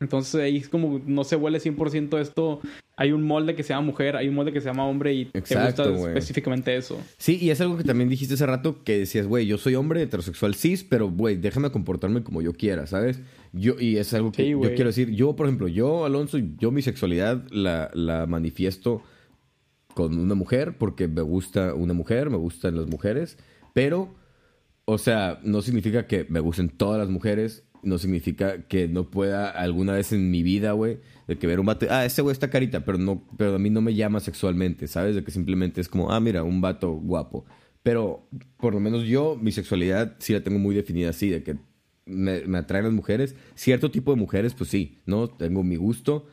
Entonces ahí es como no se huele 100% esto. Hay un molde que se llama mujer, hay un molde que se llama hombre y Exacto, te gusta específicamente eso. Sí, y es algo que también dijiste hace rato que decías, güey, yo soy hombre heterosexual cis, pero güey, déjame comportarme como yo quiera, ¿sabes? Yo, y es algo que Sí, yo quiero decir. Yo, por ejemplo, yo, Alonso, yo mi sexualidad la, la manifiesto con una mujer porque me gusta una mujer, me gustan las mujeres, pero, o sea, no significa que me gusten todas las mujeres, no significa que no pueda alguna vez en mi vida, güey, de que ver un vato, ah, ese güey está carita, pero no, pero a mí no me llama sexualmente, ¿sabes? De que simplemente es como, ah, mira, un vato guapo. Pero, por lo menos yo, mi sexualidad sí la tengo muy definida así, de que me, me atraen las mujeres. Cierto tipo de mujeres, pues sí, ¿no? Tengo mi gusto.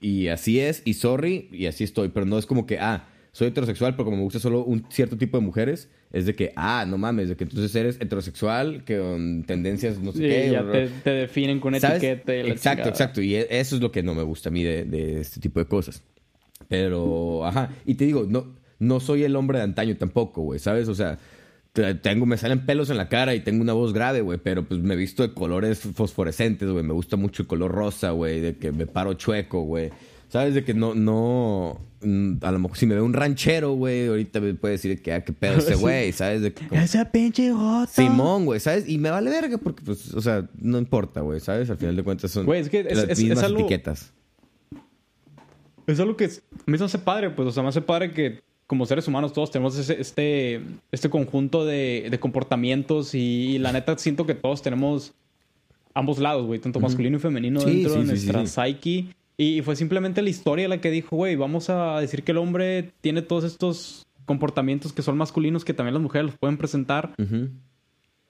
Y así es, y sorry, y así estoy. Pero no es como que, ah, soy heterosexual, pero como me gusta solo un cierto tipo de mujeres, es de que, ah, no mames, de que entonces eres heterosexual, que con tendencias no sé Sí, qué. ya te, te definen con etiqueta. y la Exacto, chingada. exacto. Y e- eso es lo que no me gusta a mí de, de este tipo de cosas. Pero, ajá. Y te digo, no, no soy el hombre de antaño tampoco, güey, ¿sabes? O sea, te- tengo, me salen pelos en la cara y tengo una voz grave, güey, pero pues me visto de colores fosforescentes, güey. Me gusta mucho el color rosa, güey, de que me paro chueco, güey. ¿Sabes? De que no, no, a lo mejor si me ve un ranchero, güey, ahorita me puede decir que, ah, qué pedo ese (laughs) Sí. güey, ¿sabes? De como- pinche gota. Simón, güey, ¿sabes? Y me vale verga porque, pues, o sea, no importa, güey, ¿sabes? Al final de cuentas son Güey, es que es- las es- es mismas algo- etiquetas. Es algo que me hace padre, pues, o sea, me hace padre que como seres humanos todos tenemos ese- este, este conjunto de, de comportamientos y, la neta siento que todos tenemos ambos lados, güey, tanto masculino y femenino Sí, dentro sí, de sí, nuestra sí, psyche. Y fue simplemente la historia la que dijo, güey, vamos a decir que el hombre tiene todos estos comportamientos que son masculinos que también las mujeres los pueden presentar.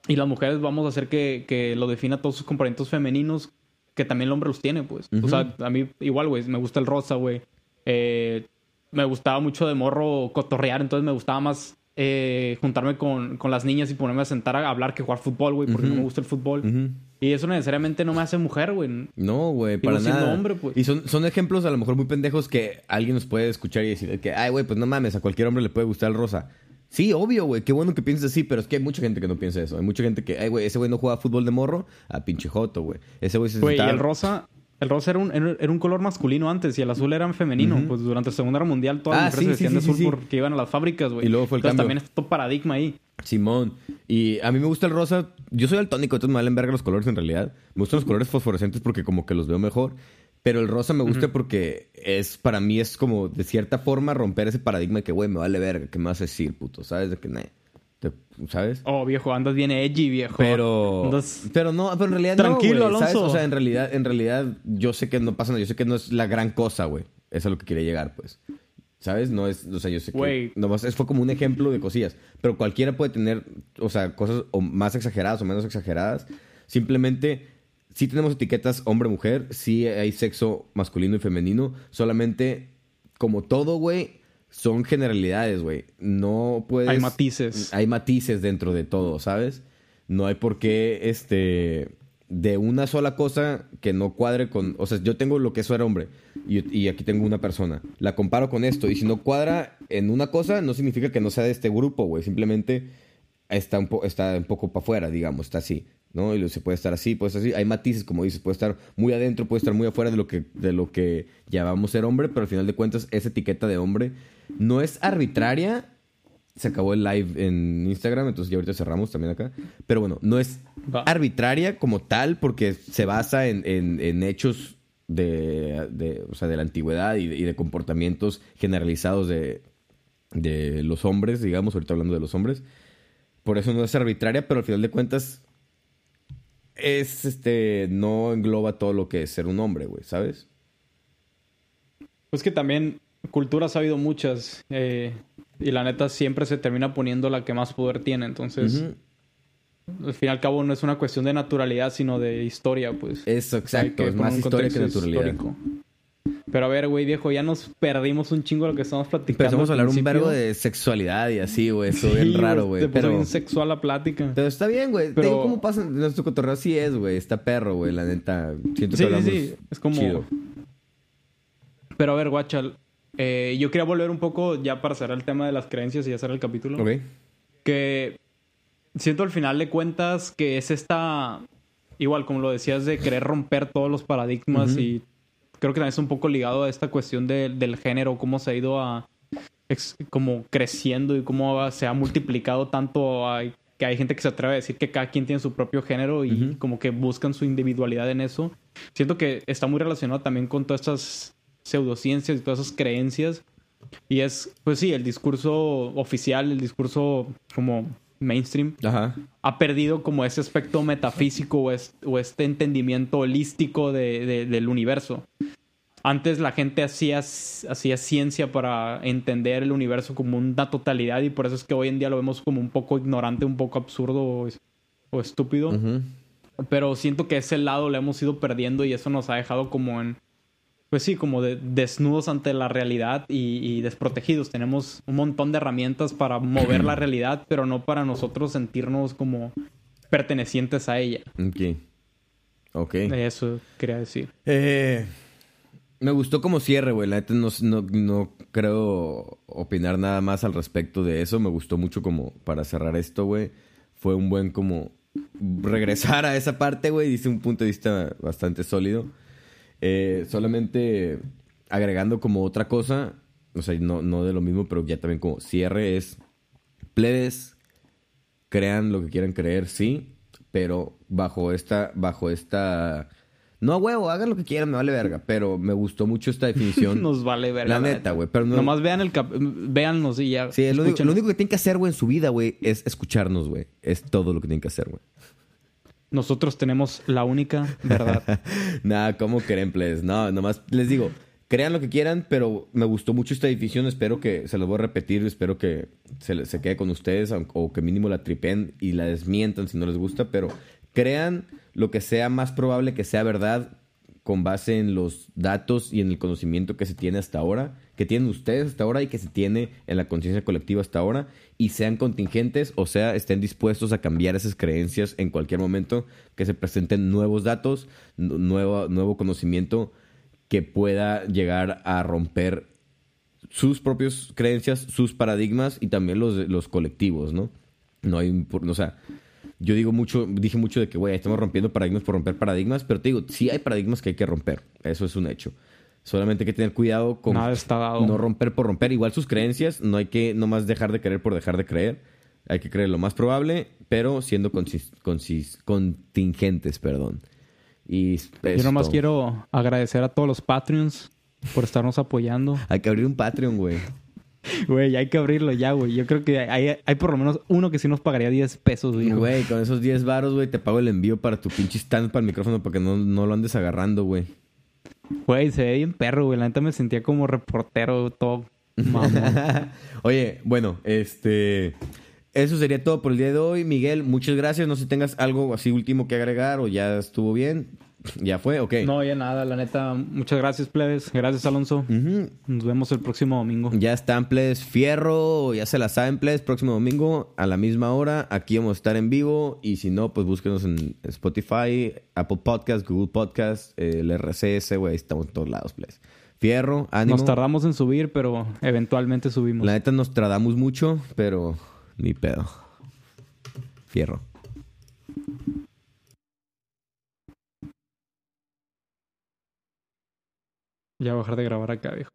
Y las mujeres vamos a hacer que, que lo defina todos sus componentes femeninos que también el hombre los tiene, pues. O sea, a mí igual, güey, me gusta el rosa, güey. Eh, me gustaba mucho de morro cotorrear, entonces me gustaba más eh, juntarme con, con las niñas y ponerme a sentar a hablar que jugar fútbol, güey, porque no me gusta el fútbol. Y eso necesariamente no me hace mujer, güey. No, güey, para nada. hombre, pues. Y son, son ejemplos a lo mejor muy pendejos que alguien nos puede escuchar y decir que, ay, güey, pues no mames, a cualquier hombre le puede gustar el rosa. Sí, obvio, güey, qué bueno que pienses así, pero es que hay mucha gente que no piensa eso. Hay mucha gente que, ay, güey, ese güey no juega fútbol de morro, a pinche joto, güey. Ese güey se Güey, sentaba- el rosa... El rosa era un, era un color masculino antes y el azul era femenino. Pues durante la Segunda Guerra Mundial todas Ah, las sí, se sí, de azul porque iban a las fábricas, güey. Y luego fue el Entonces cambio. también está todo paradigma ahí. Simón. Y a mí me gusta el rosa. Yo soy daltónico, entonces me valen verga los colores en realidad. Me gustan los colores fosforescentes porque como que los veo mejor. Pero el rosa me gusta porque es, para mí es como, de cierta forma, romper ese paradigma de que, güey, me vale verga, ¿qué me vas a decir, puto? ¿Sabes? De que, nah, ¿sabes? Oh, viejo, andas bien edgy, viejo. Pero, Andas- pero no, pero en realidad Tranquilo, no, güey, ¿sabes? Alonso. O sea, en realidad, en realidad, yo sé que no pasa nada, yo sé que no es la gran cosa, güey. Eso es a lo que quería llegar, pues. ¿Sabes? No es, o sea, yo sé que Güey. nomás es- fue como un ejemplo de cosillas, pero cualquiera puede tener, o sea, cosas o más exageradas o menos exageradas. Simplemente sí tenemos etiquetas hombre-mujer, sí hay sexo masculino y femenino, solamente como todo, güey, son generalidades, güey. No puedes Hay matices. hay matices dentro de todo, ¿sabes? No hay por qué, este, de una sola cosa que no cuadre con, o sea, yo tengo lo que eso era hombre y, y aquí tengo una persona, la comparo con esto y si no cuadra en una cosa no significa que no sea de este grupo, güey, simplemente está un, po- está un poco para afuera, digamos, está así, ¿no? Y lo- se puede estar así, puede estar así, hay matices, como dices, puede estar muy adentro, puede estar muy afuera de lo que, de lo que llamamos ser hombre, pero al final de cuentas esa etiqueta de hombre no es arbitraria, se acabó el live en Instagram, entonces ya ahorita cerramos también acá. Pero bueno, no es arbitraria como tal porque se basa en, en- en hechos de, de, o sea, de la antigüedad y de, y de comportamientos generalizados de, de los hombres, digamos, ahorita hablando de los hombres. Por eso no es arbitraria, pero al final de cuentas es este. No engloba todo lo que es ser un hombre, güey, ¿sabes? Pues que también culturas ha habido muchas. eh, y la neta siempre se termina poniendo la que más poder tiene. Entonces, al fin y al cabo, no es una cuestión de naturalidad, sino de historia, pues. Eso, exacto. es más historia que naturalidad. histórico. Pero a ver, güey, viejo, ya nos perdimos un chingo de lo que estamos platicando. Empezamos a hablar un verbo de sexualidad y así, güey. Eso (laughs) Sí, bien raro, güey. Te Pero, bien sexual la plática. pero está bien, güey. Pero- digo cómo pasa. Nuestro cotorreo sí es, güey. Está perro, güey. La neta. Siento que Sí, sí, hablamos sí. Es como. chido. Pero a ver, guachal. eh, yo quería volver un poco ya para cerrar el tema de las creencias y hacer el capítulo. Ok. Que siento al final de cuentas que es esta. Igual, como lo decías, de querer romper todos los paradigmas y creo que también es un poco ligado a esta cuestión de- del género, cómo se ha ido a. como creciendo y cómo se ha multiplicado tanto a- que hay gente que se atreve a decir que cada quien tiene su propio género y como que buscan su individualidad en eso. Siento que está muy relacionado también con todas estas pseudociencias y todas esas creencias. Y es, pues sí, el discurso oficial, el discurso como mainstream, Ajá. ha perdido como ese aspecto metafísico o, es- o este entendimiento holístico de- de- del universo. Antes la gente hacía, hacía ciencia para entender el universo como una totalidad y por eso es que hoy en día lo vemos como un poco ignorante, un poco absurdo o, o estúpido. Pero siento que ese lado lo hemos ido perdiendo y eso nos ha dejado como en, pues sí, como de, desnudos ante la realidad y, y desprotegidos. Tenemos un montón de herramientas para mover la (clears throat) realidad, pero no para nosotros sentirnos como pertenecientes a ella. Ok. Ok. Eso quería decir. Eh, me gustó como cierre, güey. La neta no, no, no creo opinar nada más al respecto de eso. Me gustó mucho como para cerrar esto, güey. Fue un buen como regresar a esa parte, güey. Dice un punto de vista bastante sólido. Eh, solamente agregando como otra cosa, o sea, no, no de lo mismo, pero ya también como cierre es plebes, crean lo que quieran creer, sí, pero bajo esta, bajo esta, no a huevo, hagan lo que quieran, me vale verga, pero me gustó mucho esta definición. (laughs) Nos vale ver. La neta, güey, pero no- Nomás vean el cap véannos y ya. Sí, lo único, lo único que tienen que hacer, güey, en su vida, güey, es escucharnos, güey. Es todo lo que tienen que hacer, güey. Nosotros tenemos la única verdad. (laughs) Nada, ¿cómo creen, please? No, nomás les digo, crean lo que quieran, pero me gustó mucho esta edición. Espero que, se los voy a repetir, espero que se, se quede con ustedes o que mínimo la tripen y la desmientan si no les gusta, pero crean lo que sea más probable que sea verdad con base en los datos y en el conocimiento que se tiene hasta ahora, que tienen ustedes hasta ahora y que se tiene en la conciencia colectiva hasta ahora, y sean contingentes, o sea, estén dispuestos a cambiar esas creencias en cualquier momento que se presenten nuevos datos, nu- nuevo, nuevo conocimiento que pueda llegar a romper sus propias creencias, sus paradigmas y también los, los colectivos, ¿no? No hay, o sea, yo digo mucho, dije mucho de que, güey, estamos rompiendo paradigmas por romper paradigmas, pero te digo, sí hay paradigmas que hay que romper, eso es un hecho. Solamente hay que tener cuidado con Nada está dado. no romper por romper. Igual sus creencias, no hay que nomás dejar de creer por dejar de creer. Hay que creer lo más probable, pero siendo contingentes, perdón. Y Yo nomás quiero agradecer a todos los Patreons por estarnos apoyando. Hay que abrir un Patreon, güey. (laughs) Güey, hay que abrirlo ya, güey. Yo creo que hay, hay por lo menos uno que sí nos pagaría 10 pesos, güey. Güey, con esos 10 varos, güey, te pago el envío para tu pinche stand para el micrófono para que no, no lo andes agarrando, güey. Güey, se ve bien perro, güey. La neta me sentía como reportero, mamón. (laughs) Oye, bueno, este... Eso sería todo por el día de hoy. Miguel, muchas gracias. No sé si tengas algo así último que agregar o ya estuvo bien. ¿Ya fue? Ok. no, ya nada, la neta. Muchas gracias, plebes. Gracias, Alonso. Nos vemos el próximo domingo. Ya están, ples, fierro, ya se la saben, ples, próximo domingo a la misma hora, aquí vamos a estar en vivo y si no, pues búsquenos en Spotify, Apple Podcast, Google Podcast, eh, el RCS, güey, estamos en todos lados, ples. Fierro, ánimo. Nos tardamos en subir, pero eventualmente subimos. La neta nos tradamos mucho, pero ni pedo. Fierro. Ya voy a dejar de grabar acá, viejo.